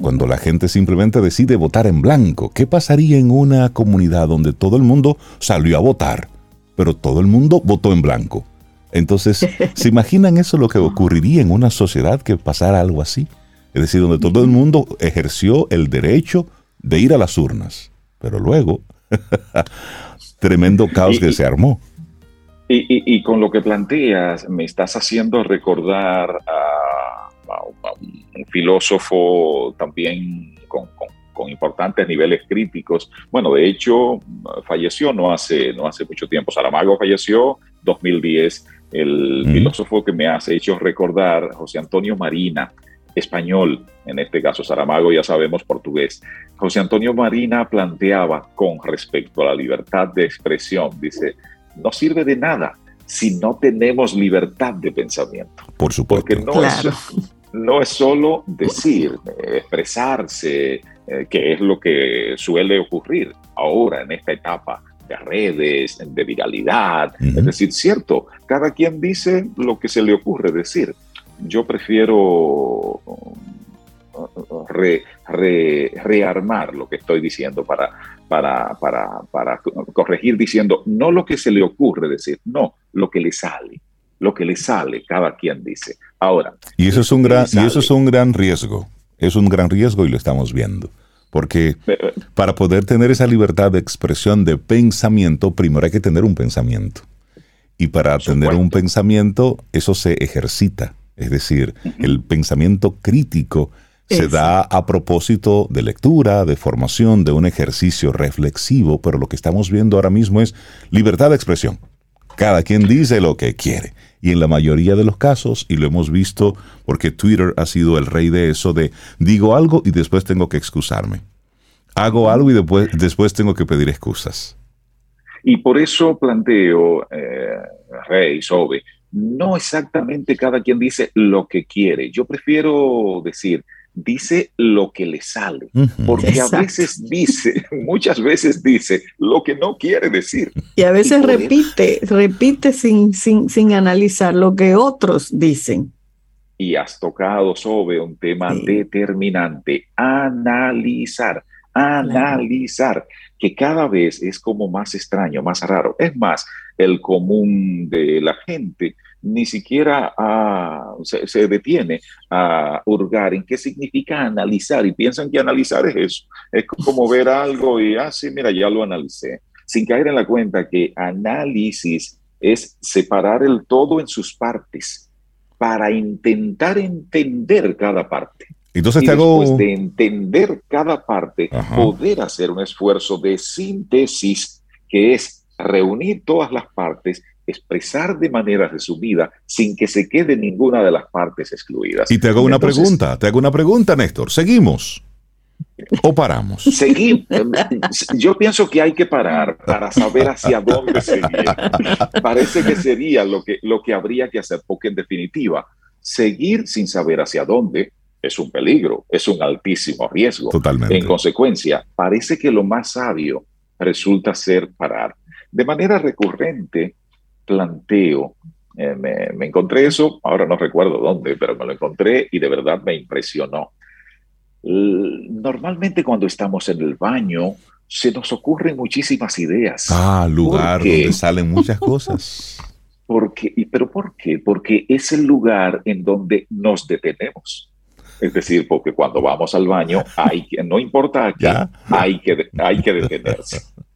cuando la gente simplemente decide votar en blanco. ¿Qué pasaría en una comunidad donde todo el mundo salió a votar, pero todo el mundo votó en blanco? Entonces, ¿se imaginan eso lo que ocurriría en una sociedad que pasara algo así? Es decir, donde todo el mundo ejerció el derecho de ir a las urnas, pero luego, tremendo caos que se armó. Y, con lo que planteas, me estás haciendo recordar a, un filósofo también con, importantes niveles críticos. Bueno, de hecho, falleció no hace, no hace mucho tiempo. Saramago falleció 2010. El filósofo que me hace hecho recordar, José Antonio Marina, español, en este caso Saramago ya sabemos portugués. José Antonio Marina planteaba con respecto a la libertad de expresión, dice, no sirve de nada si no tenemos libertad de pensamiento. Por supuesto. Porque no, es, no es solo decir, expresarse, eh, que es lo que suele ocurrir ahora en esta etapa de redes, de viralidad. Es decir, cierto, cada quien dice lo que se le ocurre decir, yo prefiero rearmar lo que estoy diciendo para, para, para, corregir diciendo no lo que se le ocurre decir, no, lo que le sale, lo que le sale, cada quien dice. Ahora. Y eso es un gran, y eso es un gran riesgo, es un gran riesgo y lo estamos viendo. Porque para poder tener esa libertad de expresión de pensamiento, primero hay que tener un pensamiento. Y para tener un pensamiento, eso se ejercita. Es decir, el pensamiento crítico se da a propósito de lectura, de formación, de un ejercicio reflexivo, pero lo que estamos viendo ahora mismo es libertad de expresión. Cada quien dice lo que quiere. Y en la mayoría de los casos, y lo hemos visto porque Twitter ha sido el rey de eso, de digo algo y después tengo que excusarme. Hago algo y después, después tengo que pedir excusas. Y por eso planteo, eh, Rey, Sobe, no exactamente cada quien dice lo que quiere. Yo prefiero decir, dice lo que le sale, porque a veces dice, muchas veces dice lo que no quiere decir. Y a veces repite, repite sin, sin, sin, analizar lo que otros dicen. Y has tocado sobre un tema determinante, analizar, analizar, que cada vez es como más extraño, más raro. Es más, el común de la gente ni siquiera se, detiene a hurgar en qué significa analizar y piensan que analizar es eso. Es como ver algo y, ah, sí, mira, ya lo analicé, sin caer en la cuenta que análisis es separar el todo en sus partes para intentar entender cada parte. Entonces y después de entender cada parte, poder hacer un esfuerzo de síntesis que es reunir todas las partes, expresar de manera resumida sin que se quede ninguna de las partes excluidas. Y te hago una pregunta, te hago una pregunta, Néstor. ¿Seguimos? ¿O paramos? Seguimos. Yo pienso que hay que parar para saber hacia dónde seguir. Parece que sería lo que, lo que habría que hacer, porque en definitiva, seguir sin saber hacia dónde es un peligro, es un altísimo riesgo. Totalmente. En consecuencia, parece que lo más sabio resulta ser parar. De manera recurrente, planteo, eh, me, encontré eso, ahora no recuerdo dónde, pero me lo encontré y de verdad me impresionó. Normalmente cuando estamos en el baño, se nos ocurren muchísimas ideas. Ah, lugar donde salen muchas cosas. Porque, ¿Pero por qué? Porque es el lugar en donde nos detenemos. Es decir, porque cuando vamos al baño, hay que, no importa qué, hay que, hay que detenerse.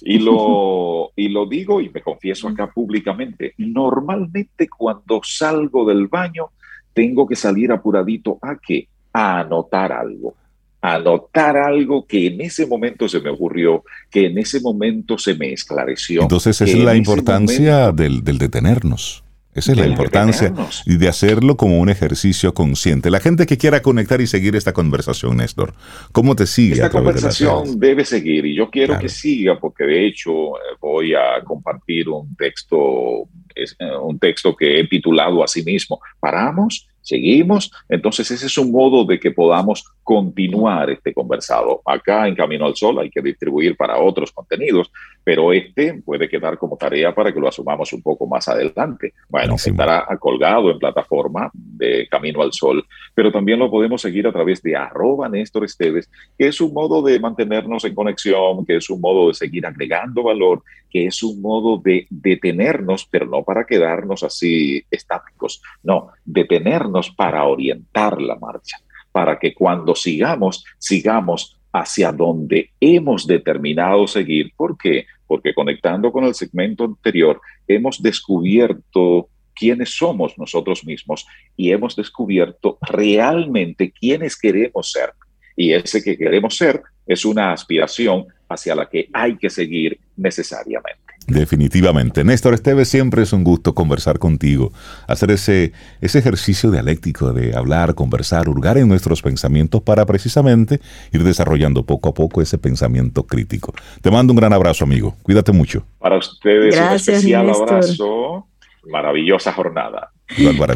Y lo, y lo digo y me confieso acá públicamente. Normalmente cuando salgo del baño, tengo que salir apuradito a qué? A anotar algo. A anotar algo que en ese momento se me ocurrió, que en ese momento se me esclareció. Entonces, es la importancia del, del detenernos. Esa es la importancia y de hacerlo como un ejercicio consciente. La gente que quiera conectar y seguir esta conversación, Néstor, ¿cómo te sigue? Esta conversación debe seguir y yo quiero que siga porque de hecho eh, voy a compartir un texto, eh, un texto que he titulado a sí mismo. Paramos seguimos. Entonces ese es un modo de que podamos continuar este conversado. Acá en Camino al Sol hay que distribuir para otros contenidos, pero este puede quedar como tarea para que lo asumamos un poco más adelante. Bueno, estará colgado en plataforma de Camino al Sol, pero también lo podemos seguir a través de arroba Néstor Esteves, que es un modo de mantenernos en conexión, que es un modo de seguir agregando valor, que es un modo de detenernos, pero no para quedarnos así estáticos, no, detenernos para orientar la marcha, para que cuando sigamos, sigamos hacia donde hemos determinado seguir. ¿Por qué? porque conectando con el segmento anterior, hemos descubierto quiénes somos nosotros mismos y hemos descubierto realmente quiénes queremos ser. Y ese que queremos ser es una aspiración hacia la que hay que seguir necesariamente. Definitivamente. Néstor Esteves, siempre es un gusto conversar contigo, hacer ese, ese ejercicio dialéctico de hablar, conversar, hurgar en nuestros pensamientos para precisamente ir desarrollando poco a poco ese pensamiento crítico. Te mando un gran abrazo, amigo. Cuídate mucho. Para ustedes un especial abrazo. Maravillosa jornada.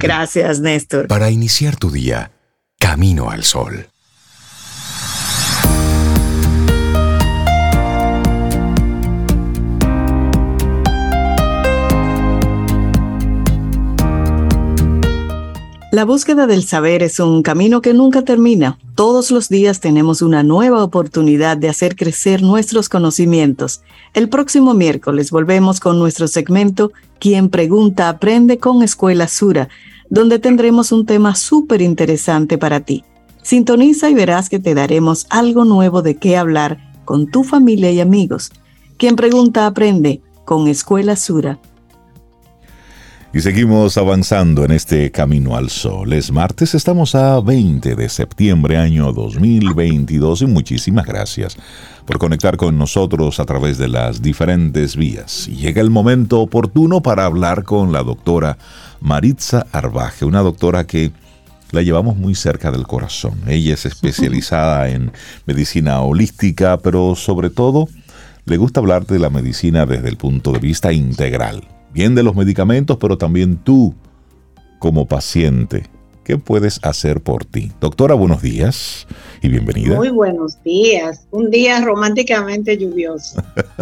Gracias, Néstor. Para iniciar tu día, camino al sol. La búsqueda del saber es un camino que nunca termina. Todos los días tenemos una nueva oportunidad de hacer crecer nuestros conocimientos. El próximo miércoles volvemos con nuestro segmento Quien pregunta aprende con Escuela Sura, donde tendremos un tema súper interesante para ti. Sintoniza y verás que te daremos algo nuevo de qué hablar con tu familia y amigos. Quien pregunta aprende con Escuela Sura. Y seguimos avanzando en este camino al sol. Es martes, estamos a 20 de septiembre año 2022 y muchísimas gracias por conectar con nosotros a través de las diferentes vías. Y llega el momento oportuno para hablar con la doctora Maritza Arbaje, una doctora que la llevamos muy cerca del corazón. Ella es especializada en medicina holística, pero sobre todo le gusta hablar de la medicina desde el punto de vista integral bien de los medicamentos, pero también tú como paciente. ¿Qué puedes hacer por ti? Doctora, buenos días y bienvenida. Muy buenos días. Un día románticamente lluvioso.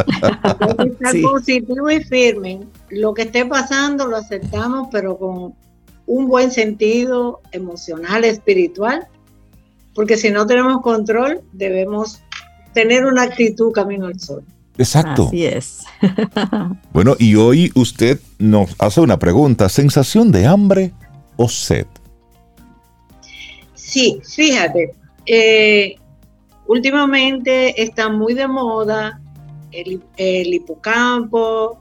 Estar positivo y firme. Lo que esté pasando lo aceptamos, pero con un buen sentido emocional, espiritual, porque si no tenemos control, debemos tener una actitud camino al sol. Exacto. Así es. bueno, y hoy usted nos hace una pregunta, ¿sensación de hambre o sed? Sí, fíjate, eh, últimamente está muy de moda el, hipocampo,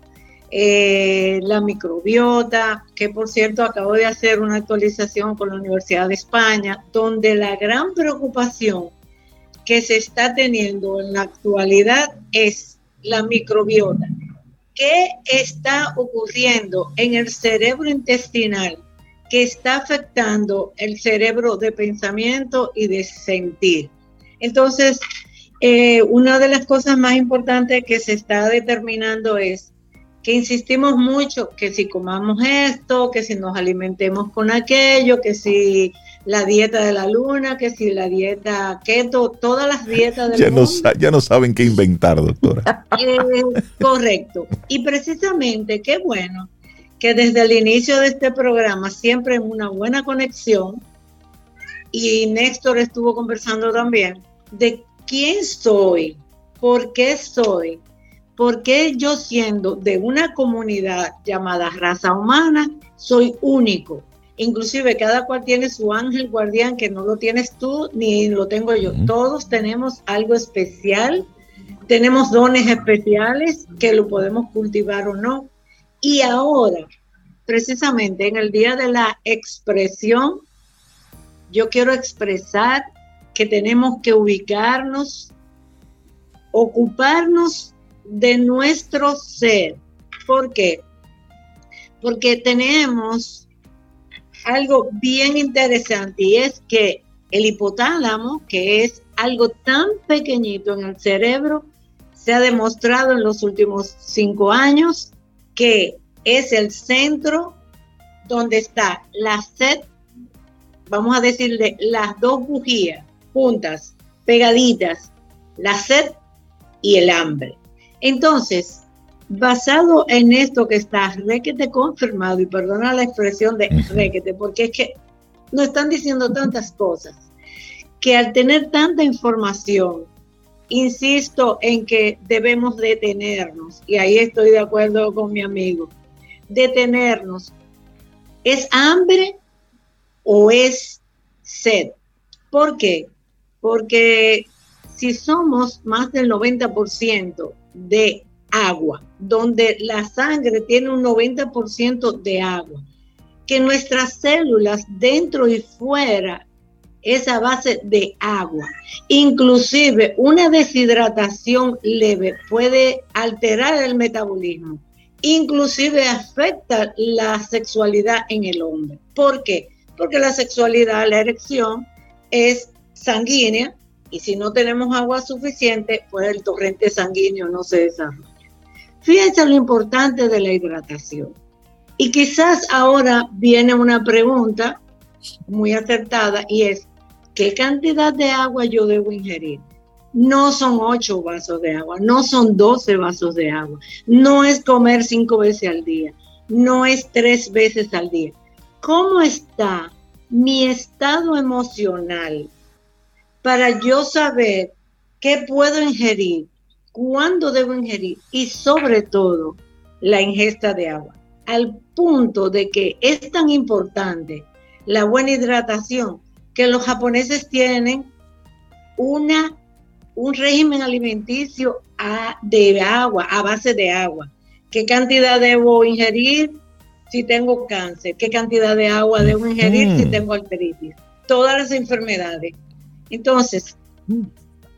eh, la microbiota, que por cierto acabo de hacer una actualización con la Universidad de España, donde la gran preocupación que se está teniendo en la actualidad es la microbiota. ¿Qué está ocurriendo en el cerebro intestinal que está afectando el cerebro de pensamiento y de sentir? Entonces, eh, una de las cosas más importantes que se está determinando es que insistimos mucho que si comamos esto, que si nos alimentemos con aquello, que si la dieta de la luna, que si la dieta keto, todas las dietas del ya No, ya no saben qué inventar, doctora. correcto. Y precisamente, qué bueno que desde el inicio de este programa siempre en una buena conexión, y Néstor estuvo conversando también, de quién soy, por qué soy, por qué yo siendo de una comunidad llamada raza humana, soy único Inclusive cada cual tiene su ángel guardián que no lo tienes tú ni lo tengo yo. Todos tenemos algo especial, tenemos dones especiales que lo podemos cultivar o no. Y ahora, precisamente en el día de la expresión, yo quiero expresar que tenemos que ubicarnos, ocuparnos de nuestro ser. ¿Por qué? Porque tenemos algo bien interesante y es que el hipotálamo, que es algo tan pequeñito en el cerebro, se ha demostrado en los últimos cinco años que es el centro donde está la sed, vamos a decirle las dos bujías juntas, pegaditas, la sed y el hambre. Entonces, basado en esto que está requete confirmado, y perdona la expresión de requete, porque es que nos están diciendo tantas cosas, que al tener tanta información, insisto en que debemos detenernos, y ahí estoy de acuerdo con mi amigo, detenernos. ¿Es hambre o es sed? ¿Por qué? Porque si somos más del 90% de agua, donde la sangre tiene un 90% de agua, que nuestras células dentro y fuera es a base de agua. Inclusive una deshidratación leve puede alterar el metabolismo, inclusive afecta la sexualidad en el hombre. ¿Por qué? Porque la sexualidad, la erección es sanguínea y si no tenemos agua suficiente, pues el torrente sanguíneo no se desarrolla. Fíjense lo importante de la hidratación. Y quizás ahora viene una pregunta muy acertada y es, ¿qué cantidad de agua yo debo ingerir? No son ocho vasos de agua, no son doce vasos de agua, no es comer cinco veces al día, no es tres veces al día. ¿Cómo está mi estado emocional para yo saber qué puedo ingerir cuándo debo ingerir y sobre todo la ingesta de agua, al punto de que es tan importante la buena hidratación que los japoneses tienen una, un régimen alimenticio de agua, a base de agua. ¿Qué cantidad debo ingerir si tengo cáncer? ¿Qué cantidad de agua debo ingerir si tengo arteritis? Todas las enfermedades. Entonces,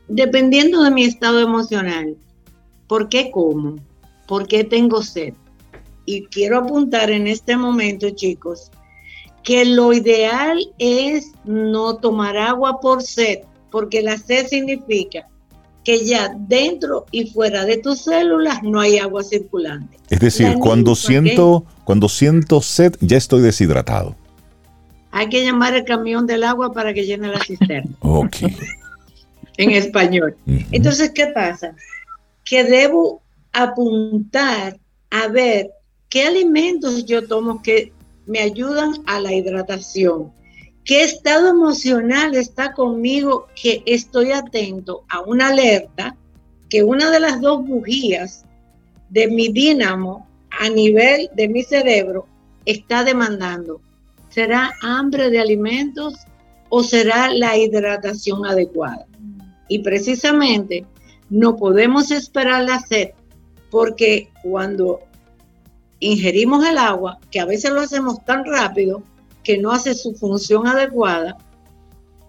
dependiendo de mi estado emocional, ¿por qué como? ¿Por qué tengo sed? Y quiero apuntar en este momento, chicos, que lo ideal es no tomar agua por sed, porque la sed significa que ya dentro y fuera de tus células no hay agua circulante. Es decir, cuando siento, cuando siento sed, ya estoy deshidratado. Hay que llamar el camión del agua para que llene la cisterna. ok en español. Entonces, ¿qué pasa? Que debo apuntar a ver qué alimentos yo tomo que me ayudan a la hidratación. ¿Qué estado emocional está conmigo que estoy atento a una alerta que una de las dos bujías de mi dínamo a nivel de mi cerebro está demandando? ¿Será hambre de alimentos o será la hidratación adecuada? Y precisamente no podemos esperar la sed porque cuando ingerimos el agua, que a veces lo hacemos tan rápido que no hace su función adecuada,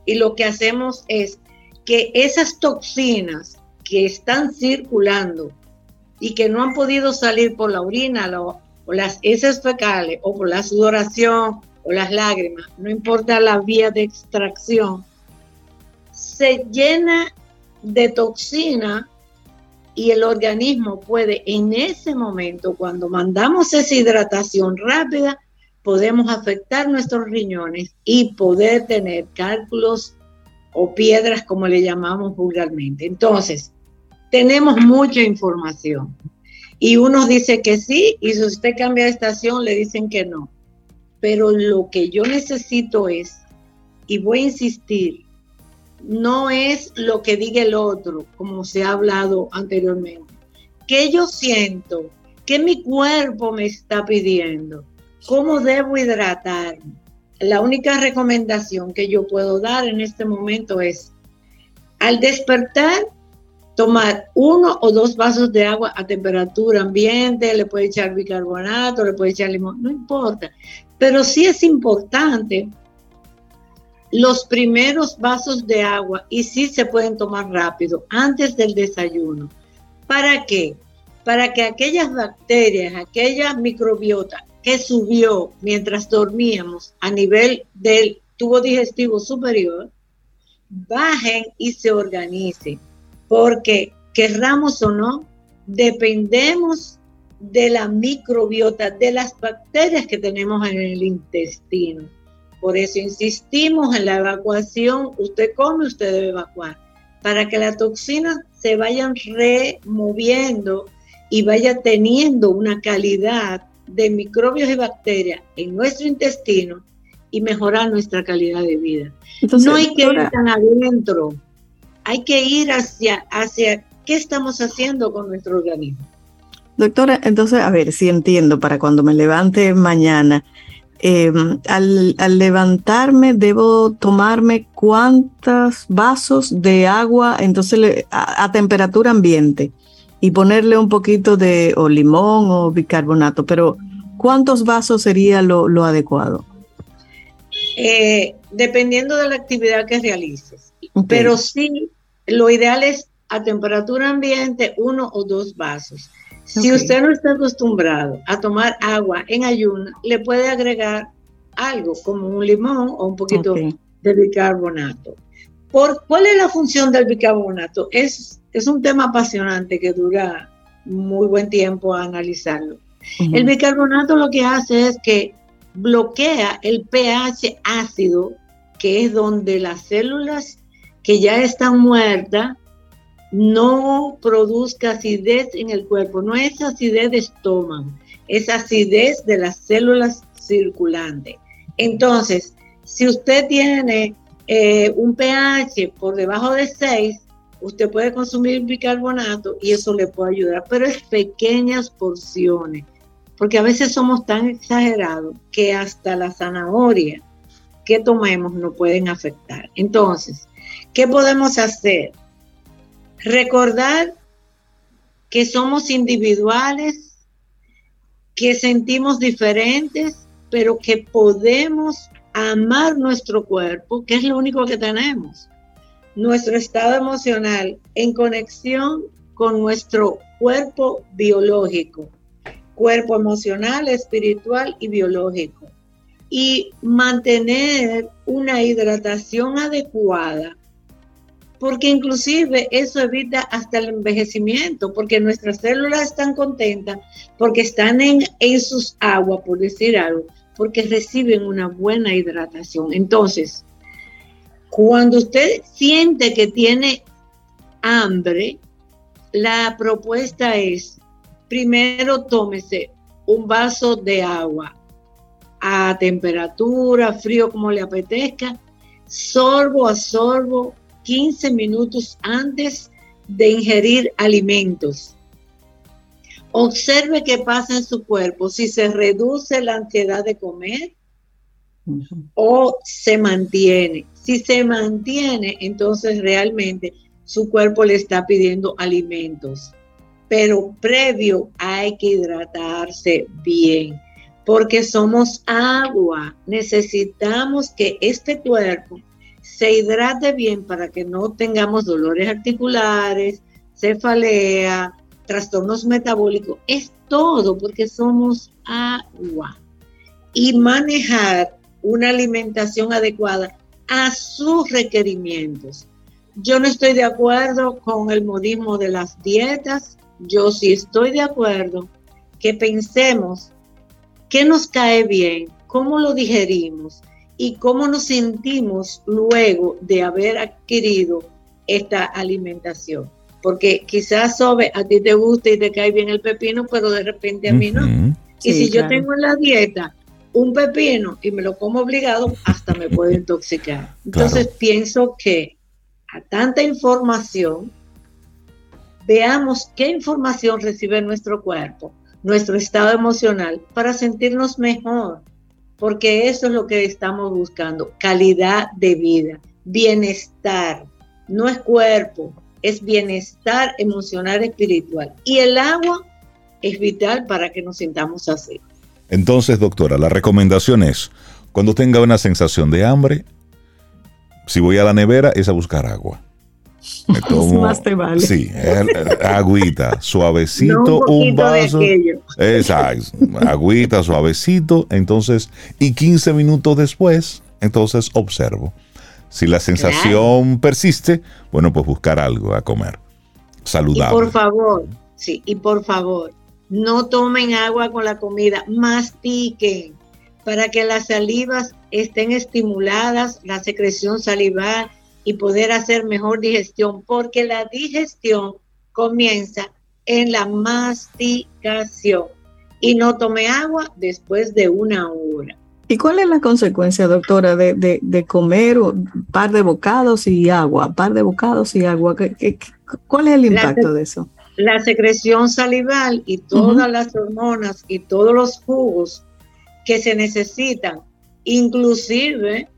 y lo que hacemos es que esas toxinas que están circulando y que no han podido salir por la orina o, las heces fecales o por la sudoración o las lágrimas, no importa la vía de extracción, se llena de toxina y el organismo puede en ese momento, cuando mandamos esa hidratación rápida, podemos afectar nuestros riñones y poder tener cálculos o piedras, como le llamamos vulgarmente. Entonces, tenemos mucha información. Y uno dice que sí, y si usted cambia de estación, le dicen que no. Pero lo que yo necesito es, y voy a insistir, no es lo que diga el otro, como se ha hablado anteriormente. ¿Qué yo siento? ¿Qué mi cuerpo me está pidiendo? ¿Cómo debo hidratarme? La única recomendación que yo puedo dar en este momento es, al despertar, tomar uno o dos vasos de agua a temperatura ambiente, le puede echar bicarbonato, le puede echar limón, no importa. Pero sí es importante los primeros vasos de agua y sí se pueden tomar rápido, antes del desayuno. ¿Para qué? Para que aquellas bacterias, aquella microbiota que subió mientras dormíamos a nivel del tubo digestivo superior, bajen y se organicen. Porque, querramos o no, dependemos de la microbiota, de las bacterias que tenemos en el intestino. Por eso insistimos en la evacuación. Usted come, usted debe evacuar. Para que las toxinas se vayan removiendo y vaya teniendo una calidad de microbios y bacterias en nuestro intestino y mejorar nuestra calidad de vida. no hay que ir tan adentro, hay que ir hacia, hacia qué estamos haciendo con nuestro organismo. Doctora, entonces, a ver si entiendo, para cuando me levante mañana, Em, al, levantarme debo tomarme cuántos vasos de agua entonces a, temperatura ambiente y ponerle un poquito de o limón o bicarbonato, pero ¿cuántos vasos sería lo, adecuado? Eh, dependiendo de la actividad que realices. Pero sí, lo ideal es a temperatura ambiente uno o dos vasos. Si usted no está acostumbrado a tomar agua en ayuno, le puede agregar algo como un limón o un poquito de bicarbonato. ¿Por, ¿Cuál es la función del bicarbonato? Es, es un tema apasionante que dura muy buen tiempo a analizarlo. El bicarbonato lo que hace es que bloquea el pH ácido, que es donde las células que ya están muertas no produzca acidez en el cuerpo. No es acidez de estómago, es acidez de las células circulantes. Entonces, si usted tiene eh, un pH por debajo de 6, usted puede consumir bicarbonato y eso le puede ayudar, pero es pequeñas porciones, porque a veces somos tan exagerados que hasta la zanahoria que tomemos nos pueden afectar. Entonces, ¿qué podemos hacer? Recordar que somos individuales, que sentimos diferentes, pero que podemos amar nuestro cuerpo, que es lo único que tenemos. Nuestro estado emocional en conexión con nuestro cuerpo biológico, cuerpo emocional, espiritual y biológico. Y mantener una hidratación adecuada porque inclusive eso evita hasta el envejecimiento, porque nuestras células están contentas, porque están en, en sus aguas, por decir algo, porque reciben una buena hidratación. Entonces, cuando usted siente que tiene hambre, la propuesta es, primero tómese un vaso de agua a temperatura, frío como le apetezca, sorbo a sorbo 15 minutos antes de ingerir alimentos. Observe qué pasa en su cuerpo, si se reduce la ansiedad de comer o se mantiene. Si se mantiene, entonces realmente su cuerpo le está pidiendo alimentos. Pero previo hay que hidratarse bien, porque somos agua. Necesitamos que este cuerpo se hidrate bien para que no tengamos dolores articulares, cefalea, trastornos metabólicos. Es todo porque somos agua. Y manejar una alimentación adecuada a sus requerimientos. Yo no estoy de acuerdo con el modismo de las dietas. Yo sí estoy de acuerdo que pensemos qué nos cae bien, cómo lo digerimos y cómo nos sentimos luego de haber adquirido esta alimentación. Porque quizás, Sobe, a ti te gusta y te cae bien el pepino, pero de repente a mí no. y si yo tengo en la dieta un pepino y me lo como obligado, hasta me puede intoxicar. Entonces pienso que a tanta información, veamos qué información recibe nuestro cuerpo, nuestro estado emocional, para sentirnos mejor porque eso es lo que estamos buscando, calidad de vida, bienestar, no es cuerpo, es bienestar emocional, espiritual. Y el agua es vital para que nos sintamos así. Entonces, doctora, la recomendación es, cuando tenga una sensación de hambre, si voy a la nevera es a buscar agua. Me tomo, más te vale. Sí, agüita, suavecito, un, vaso. Exacto, agüita, suavecito, entonces, y 15 minutos después, entonces observo. Si la sensación persiste, bueno, pues buscar algo a comer. Saludable. Y por favor, sí, y por favor, no tomen agua con la comida, mastiquen para que las salivas estén estimuladas, la secreción salival y poder hacer mejor digestión, porque la digestión comienza en la masticación y no tome agua después de una hora. ¿Y cuál es la consecuencia, doctora, de, comer un par de bocados y agua, par de bocados y agua? cuál es el impacto de eso? La secreción salival y todas las hormonas y todos los jugos que se necesitan, inclusive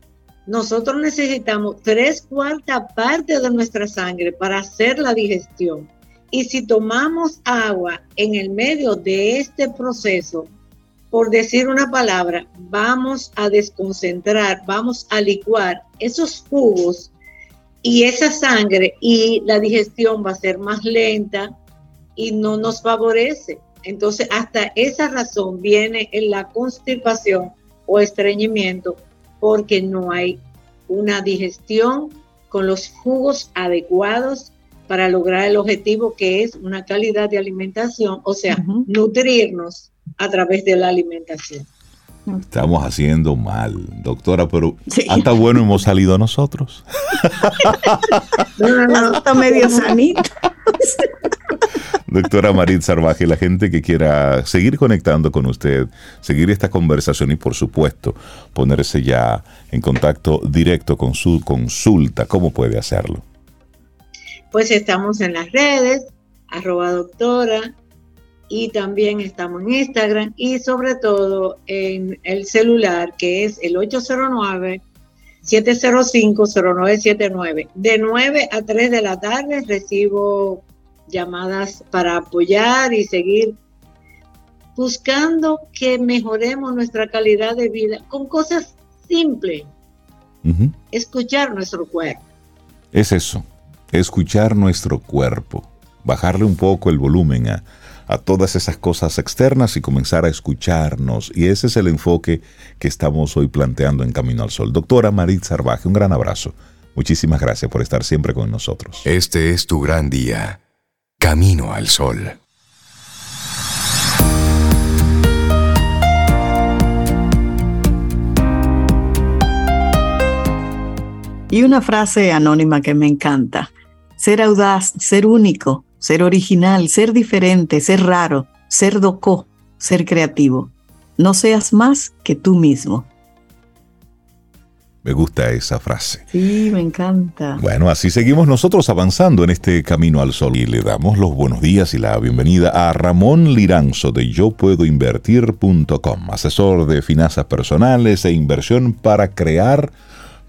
nosotros necesitamos tres cuartas partes de nuestra sangre para hacer la digestión. Y si tomamos agua en el medio de este proceso, por decir una palabra, vamos a desconcentrar, vamos a licuar esos jugos y esa sangre y la digestión va a ser más lenta y no nos favorece. Entonces, hasta esa razón viene en la constipación o estreñimiento porque no hay una digestión con los jugos adecuados para lograr el objetivo que es una calidad de alimentación, o sea, nutrirnos a través de la alimentación. Estamos haciendo mal, doctora, pero hasta bueno hemos salido nosotros. no, no, está medio sanito. Doctora Marit Sarvaje, la gente que quiera seguir conectando con usted, seguir esta conversación y por supuesto ponerse ya en contacto directo con su consulta, ¿cómo puede hacerlo? Pues estamos en las redes, arroba doctora, y también estamos en Instagram y sobre todo en el celular que es el 809 705-0979. De 9 a 3 de la tarde recibo llamadas para apoyar y seguir buscando que mejoremos nuestra calidad de vida con cosas simples. Escuchar nuestro cuerpo. Es eso, escuchar nuestro cuerpo, bajarle un poco el volumen a, a todas esas cosas externas y comenzar a escucharnos. Y ese es el enfoque que estamos hoy planteando en Camino al Sol. Doctora Marit Sarvaje, un gran abrazo. Muchísimas gracias por estar siempre con nosotros. Este es tu gran día. Camino al Sol. Y una frase anónima que me encanta. Ser audaz, ser único, ser original, ser diferente, ser raro, ser docó, ser creativo. No seas más que tú mismo. Me gusta esa frase. Sí, me encanta. Bueno, así seguimos nosotros avanzando en este camino al sol y le damos los buenos días y la bienvenida a Ramón Liranzo de yo puedo invertir.com, asesor de finanzas personales e inversión para crear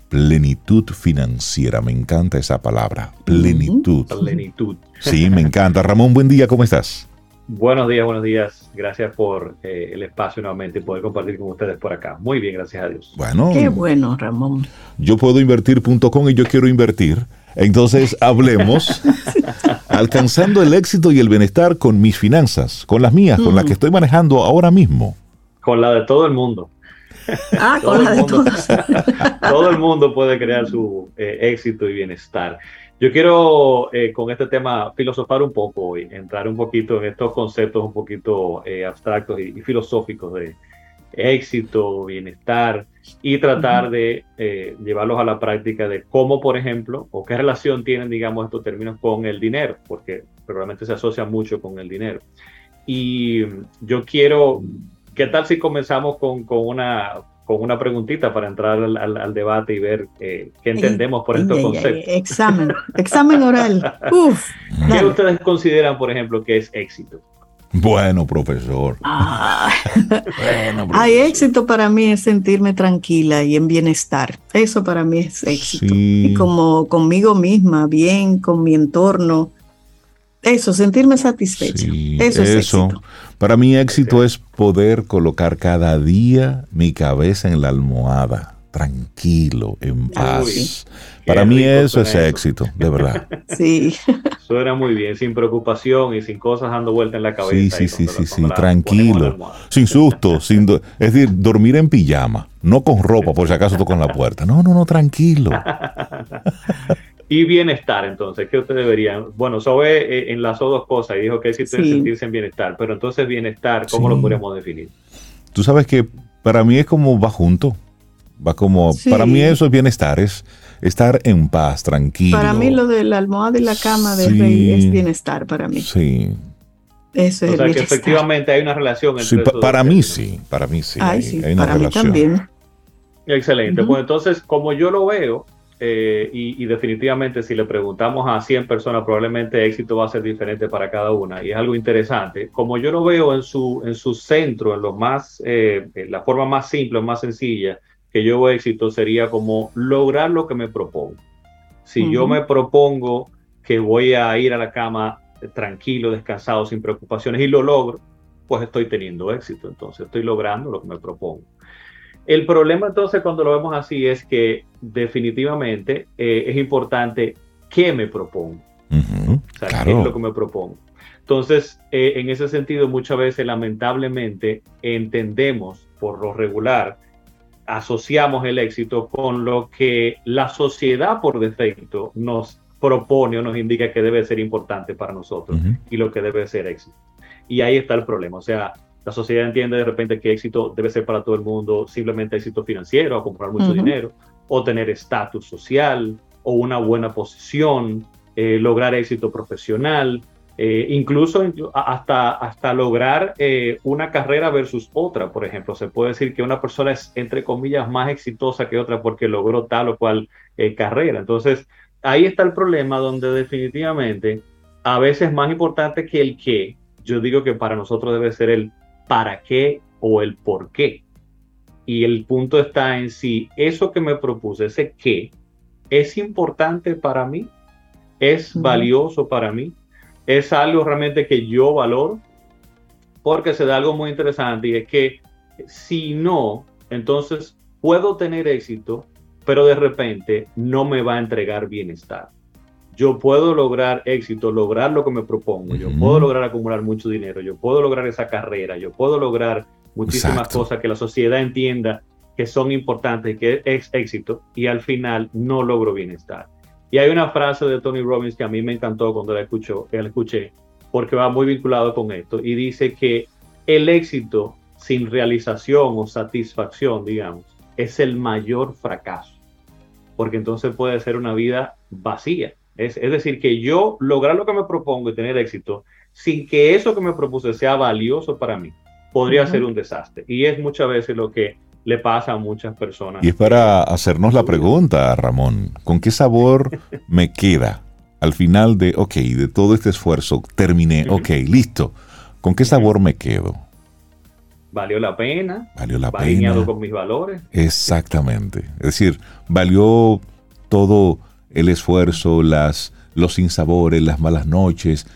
plenitud financiera. Me encanta esa palabra, plenitud. Plenitud. Sí, me encanta. Ramón, buen día, ¿cómo estás? Buenos días, buenos días. Gracias por eh, el espacio nuevamente y poder compartir con ustedes por acá. Muy bien, gracias a Dios. Bueno. Qué bueno, Ramón. Yo puedo invertir.com y yo quiero invertir. Entonces hablemos alcanzando el éxito y el bienestar con mis finanzas, con las mías, con las que estoy manejando ahora mismo. Con la de todo el mundo. Ah, con la de todos. todo el mundo puede crear su eh, éxito y bienestar. Yo quiero eh, con este tema filosofar un poco y entrar un poquito en estos conceptos un poquito eh, abstractos y, filosóficos de éxito, bienestar y tratar de eh, llevarlos a la práctica de cómo, por ejemplo, o qué relación tienen, digamos, estos términos con el dinero, porque probablemente se asocia mucho con el dinero. Y yo quiero, ¿qué tal si comenzamos con, con una con una preguntita para entrar al, debate y ver eh, qué entendemos por estos conceptos. examen, examen oral. Uf, ¿Qué ustedes consideran, por ejemplo, que es éxito? Bueno, profesor. Ah. bueno, Hay éxito para mí es sentirme tranquila y en bienestar. Eso para mí es éxito. Y como conmigo misma, bien, con mi entorno. Eso, sentirme satisfecho. eso es éxito. Para mí éxito es poder colocar cada día mi cabeza en la almohada, tranquilo, en paz. Para mí eso es éxito, de verdad. Sí. Suena muy bien, sin preocupación y sin cosas dando vuelta en la cabeza. Sí, sí, sí, sí, tranquilo, sin susto, sin es decir, dormir en pijama, no con ropa por si acaso toco en la puerta. No, no, no, tranquilo. Y bienestar, entonces, ¿qué usted deberían? Bueno, Sobe eh, enlazó dos cosas y dijo que éxito es sentirse en bienestar, pero entonces bienestar, ¿cómo lo podríamos definir? Tú sabes que para mí es como va junto, va como, para mí eso es bienestar, es estar en paz, tranquilo. Para mí lo de la almohada y la cama de rey es bienestar para mí. Sí. Eso es o sea que efectivamente hay una relación entre Para mí sí, para mí sí. hay, una para relación. mí también. Excelente. Pues entonces, como yo lo veo, eh, y, definitivamente si le preguntamos a 100 personas, probablemente el éxito va a ser diferente para cada una. Y es algo interesante. Como yo lo veo en su, en su centro, en lo más, eh, la forma más simple, más sencilla, que yo veo éxito sería como lograr lo que me propongo. Si yo me propongo que voy a ir a la cama tranquilo, descansado, sin preocupaciones y lo logro, pues estoy teniendo éxito. Entonces estoy logrando lo que me propongo. El problema entonces cuando lo vemos así es que definitivamente eh, es importante qué me propongo. o sea, qué es lo que me propongo. Entonces, eh, en ese sentido, muchas veces lamentablemente entendemos por lo regular, asociamos el éxito con lo que la sociedad por defecto nos propone o nos indica que debe ser importante para nosotros y lo que debe ser éxito. Y ahí está el problema. O sea, la sociedad entiende de repente que éxito debe ser para todo el mundo simplemente éxito financiero, o comprar mucho dinero, o tener estatus social, o una buena posición, eh, lograr éxito profesional, eh, incluso hasta, hasta lograr eh, una carrera versus otra. Por ejemplo, se puede decir que una persona es, entre comillas, más exitosa que otra porque logró tal o cual carrera. Entonces, ahí está el problema donde definitivamente a veces más importante que el qué, yo digo que para nosotros debe ser el para qué o el por qué. Y el punto está en si eso que me propuse, ese qué, es importante para mí, es valioso para mí, es algo realmente que yo valoro, porque se da algo muy interesante y es que si no, entonces puedo tener éxito, pero de repente no me va a entregar bienestar. Yo puedo lograr éxito, lograr lo que me propongo, yo puedo lograr acumular mucho dinero, yo puedo lograr esa carrera, yo puedo lograr muchísimas cosas que la sociedad entienda que son importantes, que es éxito, y al final no logro bienestar. Y hay una frase de Tony Robbins que a mí me encantó cuando la, escuchó, la escuché, porque va muy vinculado con esto, y dice que el éxito sin realización o satisfacción, digamos, es el mayor fracaso, porque entonces puede ser una vida vacía es, decir, que yo lograr lo que me propongo y tener éxito sin que eso que me propuse sea valioso para mí, podría ser un desastre. Y es muchas veces lo que le pasa a muchas personas. Y es para hacernos la pregunta, Ramón, ¿con qué sabor me queda al final de, ok, de todo este esfuerzo, terminé, ok, listo, ¿con qué sabor me quedo? ¿Valió la pena? ¿Valió la pena? alineado con mis valores? Exactamente. Es decir, ¿valió todo el esfuerzo, las, los sinsabores, las malas noches,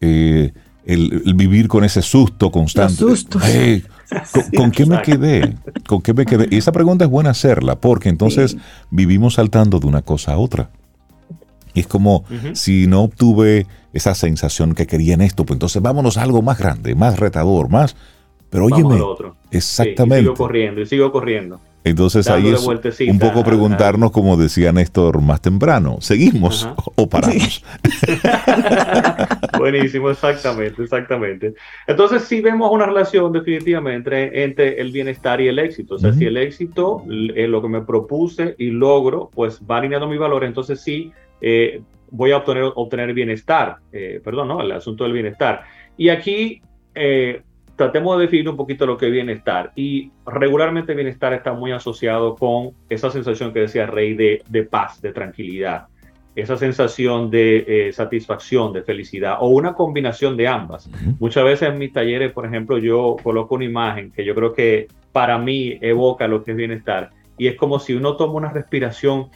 eh, el, vivir con ese susto constante. Los sustos. ¿con, qué me quedé? ¿Con qué me quedé? Y esa pregunta es buena hacerla, porque entonces vivimos saltando de una cosa a otra. Y es como si no obtuve esa sensación que quería en esto, pues entonces vámonos a algo más grande, más retador, más. Pero óyeme, exactamente. y sigo corriendo, y sigo corriendo. Entonces ahí es un poco preguntarnos, como decía Néstor más temprano, ¿seguimos o paramos? Buenísimo, exactamente, exactamente. Entonces sí vemos una relación definitivamente entre, el bienestar y el éxito. O sea, si el éxito es lo que me propuse y logro, pues va alineando mi valor, entonces sí eh, voy a obtener, obtener bienestar. Eh, perdón, ¿no? El asunto del bienestar. Y aquí... Eh, tratemos de definir un poquito lo que es bienestar. Y regularmente bienestar está muy asociado con esa sensación que decía Rey de, de paz, de tranquilidad, esa sensación de eh, satisfacción, de felicidad, o una combinación de ambas. Muchas veces en mis talleres, por ejemplo, yo coloco una imagen que yo creo que para mí evoca lo que es bienestar. Y es como si uno toma una respiración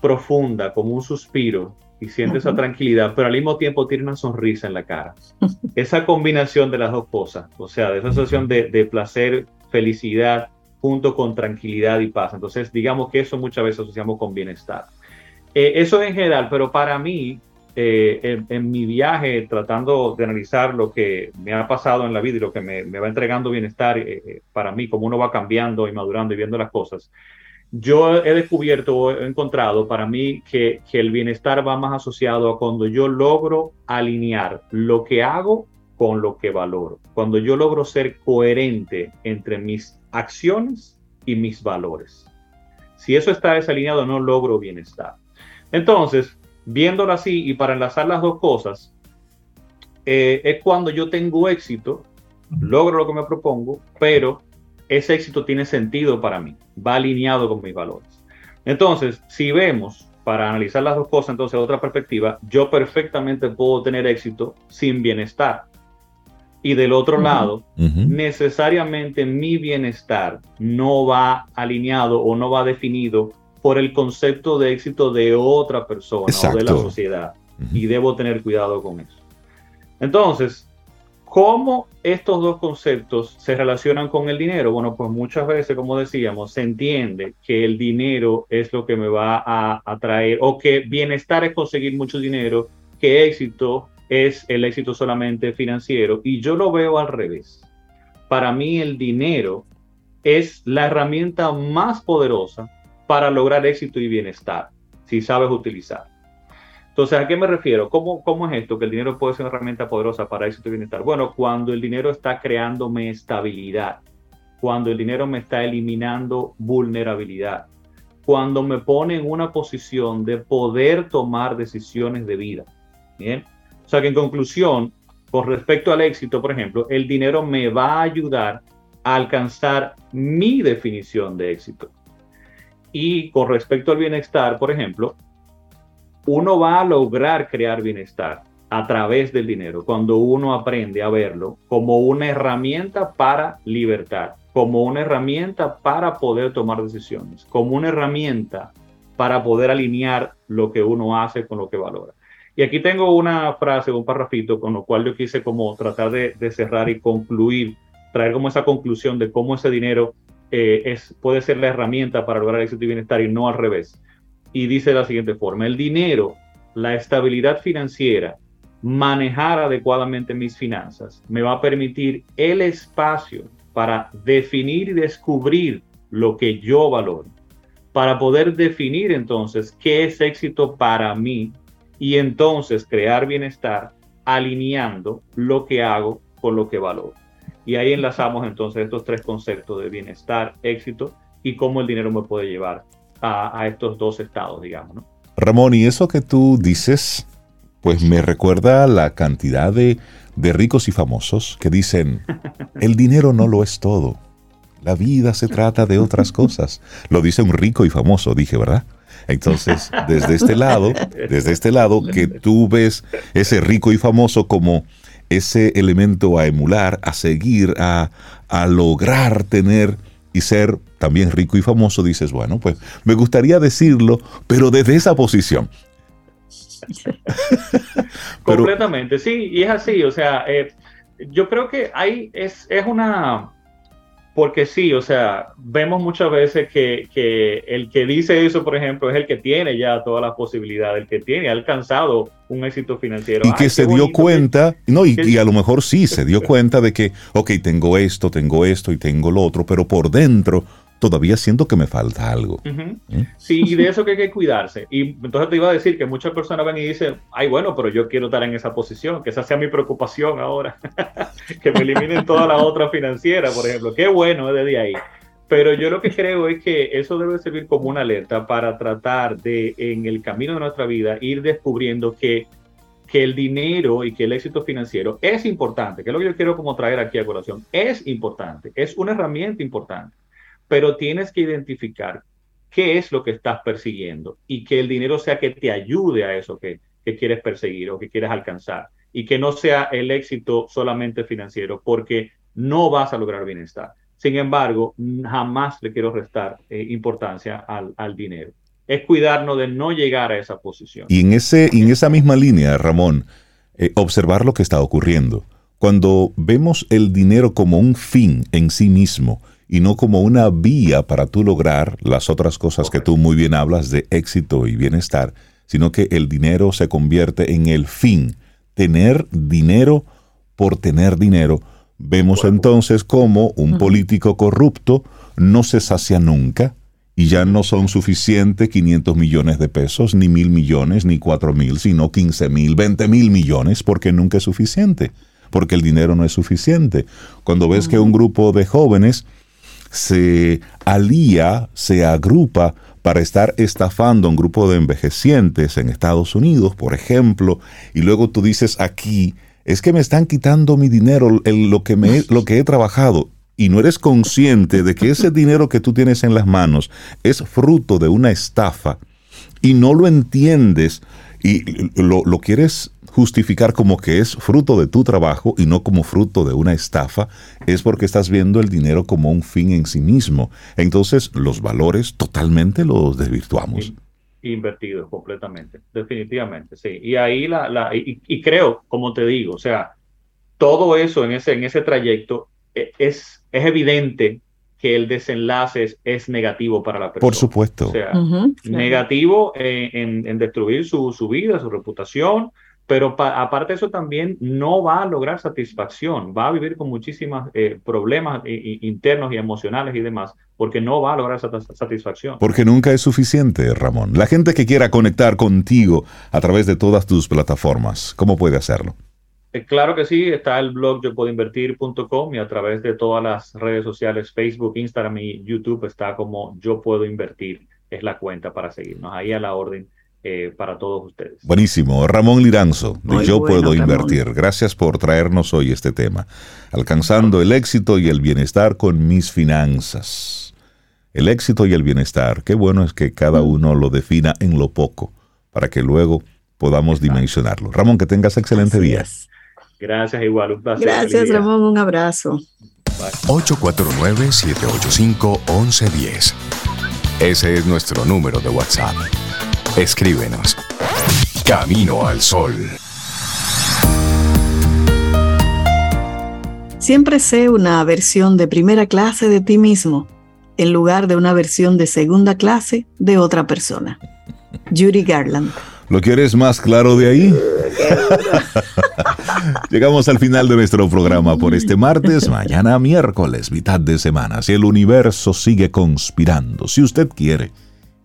profunda, como un suspiro, y siente esa tranquilidad, pero al mismo tiempo tiene una sonrisa en la cara. Esa combinación de las dos cosas, o sea, de esa sensación de, de placer, felicidad, junto con tranquilidad y paz. Entonces, digamos que eso muchas veces asociamos con bienestar. Eh, eso en general, pero para mí, eh, en, mi viaje, tratando de analizar lo que me ha pasado en la vida y lo que me, me va entregando bienestar eh, para mí, como uno va cambiando y madurando y viendo las cosas, yo he descubierto, he encontrado para mí que, el bienestar va más asociado a cuando yo logro alinear lo que hago con lo que valoro. Cuando yo logro ser coherente entre mis acciones y mis valores. Si eso está desalineado, no logro bienestar. Entonces, viéndolo así y para enlazar las dos cosas, eh, es cuando yo tengo éxito, logro lo que me propongo, pero ese éxito tiene sentido para mí, va alineado con mis valores. Entonces, si vemos, para analizar las dos cosas, entonces, otra perspectiva, yo perfectamente puedo tener éxito sin bienestar. Y del otro lado, necesariamente mi bienestar no va alineado o no va definido por el concepto de éxito de otra persona o de la sociedad. Y debo tener cuidado con eso. Entonces, ¿cómo estos dos conceptos se relacionan con el dinero? Bueno, pues muchas veces, como decíamos, se entiende que el dinero es lo que me va a atraer o que bienestar es conseguir mucho dinero, que éxito es el éxito solamente financiero. Y yo lo veo al revés. Para mí el dinero es la herramienta más poderosa para lograr éxito y bienestar, si sabes utilizar. Entonces, ¿a qué me refiero? ¿Cómo, ¿Cómo es esto? Que el dinero puede ser una herramienta poderosa para éxito y bienestar. Bueno, cuando el dinero está creándome estabilidad, cuando el dinero me está eliminando vulnerabilidad, cuando me pone en una posición de poder tomar decisiones de vida. Bien. O sea que en conclusión, con respecto al éxito, por ejemplo, el dinero me va a ayudar a alcanzar mi definición de éxito. Y con respecto al bienestar, por ejemplo, uno va a lograr crear bienestar a través del dinero cuando uno aprende a verlo como una herramienta para libertad, como una herramienta para poder tomar decisiones, como una herramienta para poder alinear lo que uno hace con lo que valora. Y aquí tengo una frase, un parrafito, con lo cual yo quise como tratar de, cerrar y concluir, traer como esa conclusión de cómo ese dinero eh, es, puede ser la herramienta para lograr éxito y bienestar y no al revés. Y dice de la siguiente forma, el dinero, la estabilidad financiera, manejar adecuadamente mis finanzas, me va a permitir el espacio para definir y descubrir lo que yo valoro, para poder definir entonces qué es éxito para mí y entonces crear bienestar alineando lo que hago con lo que valoro. Y ahí enlazamos entonces estos tres conceptos de bienestar, éxito y cómo el dinero me puede llevar a, estos dos estados, digamos. Ramón, y eso que tú dices, pues me recuerda la cantidad de, de ricos y famosos que dicen, el dinero no lo es todo. La vida se trata de otras cosas. Lo dice un rico y famoso, dije, ¿verdad? Entonces, desde este lado, desde este lado, que tú ves ese rico y famoso como ese elemento a emular, a seguir, a, a lograr tener y ser también rico y famoso, dices, bueno, pues me gustaría decirlo, pero desde esa posición. Completamente, sí, y es así, o sea, eh, yo creo que hay, es, es una, porque sí, o sea, vemos muchas veces que, el que dice eso, por ejemplo, es el que tiene ya todas las posibilidades, el que tiene, ha alcanzado un éxito financiero. Y que se dio cuenta, no, y, y, a lo mejor sí, se dio cuenta de que, ok, tengo esto, tengo esto y tengo lo otro, pero por dentro todavía siento que me falta algo. ¿Mm? Sí, y de eso que hay que cuidarse. Y entonces te iba a decir que muchas personas ven y dicen, ay, bueno, pero yo quiero estar en esa posición, que esa sea mi preocupación ahora, que me eliminen toda la otra financiera, por ejemplo. Qué bueno desde ahí. Pero yo lo que creo es que eso debe servir como una alerta para tratar de, en el camino de nuestra vida, ir descubriendo que, que el dinero y que el éxito financiero es importante, que es lo que yo quiero como traer aquí a colación, es importante, es una herramienta importante pero tienes que identificar qué es lo que estás persiguiendo y que el dinero sea que te ayude a eso que, quieres perseguir o que quieres alcanzar y que no sea el éxito solamente financiero porque no vas a lograr bienestar. Sin embargo, jamás le quiero restar eh, importancia al, dinero. Es cuidarnos de no llegar a esa posición. Y en, ese, en esa misma línea, Ramón, eh, observar lo que está ocurriendo. Cuando vemos el dinero como un fin en sí mismo, y no como una vía para tú lograr las otras cosas que tú muy bien hablas de éxito y bienestar, sino que el dinero se convierte en el fin. Tener dinero por tener dinero. Vemos entonces cómo un político corrupto no se sacia nunca y ya no son suficientes 500 millones de pesos, ni mil millones, ni cuatro mil, sino 15 mil, 20 mil millones, porque nunca es suficiente, porque el dinero no es suficiente. Cuando ves que un grupo de jóvenes se alía, se agrupa para estar estafando a un grupo de envejecientes en Estados Unidos, por ejemplo, y luego tú dices aquí, es que me están quitando mi dinero, lo, que me, lo que he trabajado, y no eres consciente de que ese dinero que tú tienes en las manos es fruto de una estafa, y no lo entiendes, y lo, lo quieres justificar como que es fruto de tu trabajo y no como fruto de una estafa, es porque estás viendo el dinero como un fin en sí mismo. Entonces los valores totalmente los desvirtuamos. invertidos completamente, definitivamente, sí. Y ahí la, la y, creo, como te digo, o sea, todo eso en ese, en ese trayecto e, es, es evidente que el desenlace es, negativo para la persona. Por supuesto. O sea, negativo en, en, destruir su, su, vida, su reputación, pero aparte de eso también no va a lograr satisfacción, va a vivir con muchísimos eh, problemas internos y emocionales y demás, porque no va a lograr satisfacción. Porque nunca es suficiente, Ramón. La gente que quiera conectar contigo a través de todas tus plataformas, ¿cómo puede hacerlo? Eh, claro que sí, está el blog yo puedo invertir.com y a través de todas las redes sociales, Facebook, Instagram y YouTube está como yo puedo invertir, es la cuenta para seguirnos ahí a la orden eh, para todos ustedes. Buenísimo. Ramón Liranzo, de Yo Puedo Invertir. Gracias por traernos hoy este tema. Alcanzando el éxito y el bienestar con mis finanzas. El éxito y el bienestar. Qué bueno es que cada mm. uno lo defina en lo poco, para que luego podamos dimensionarlo. Ramón, que tengas excelente día. Gracias, igual. Un placer. Gracias, Ramón. Un abrazo. 849-785-1110. Ese es nuestro número de WhatsApp. Escríbenos. Camino al Sol. Siempre sé una versión de primera clase de ti mismo en lugar de una versión de segunda clase de otra persona. Judy Garland. ¿Lo quieres más claro de ahí? Llegamos al final de nuestro programa por este martes, mañana miércoles, mitad de semana. Si el universo sigue conspirando, si usted quiere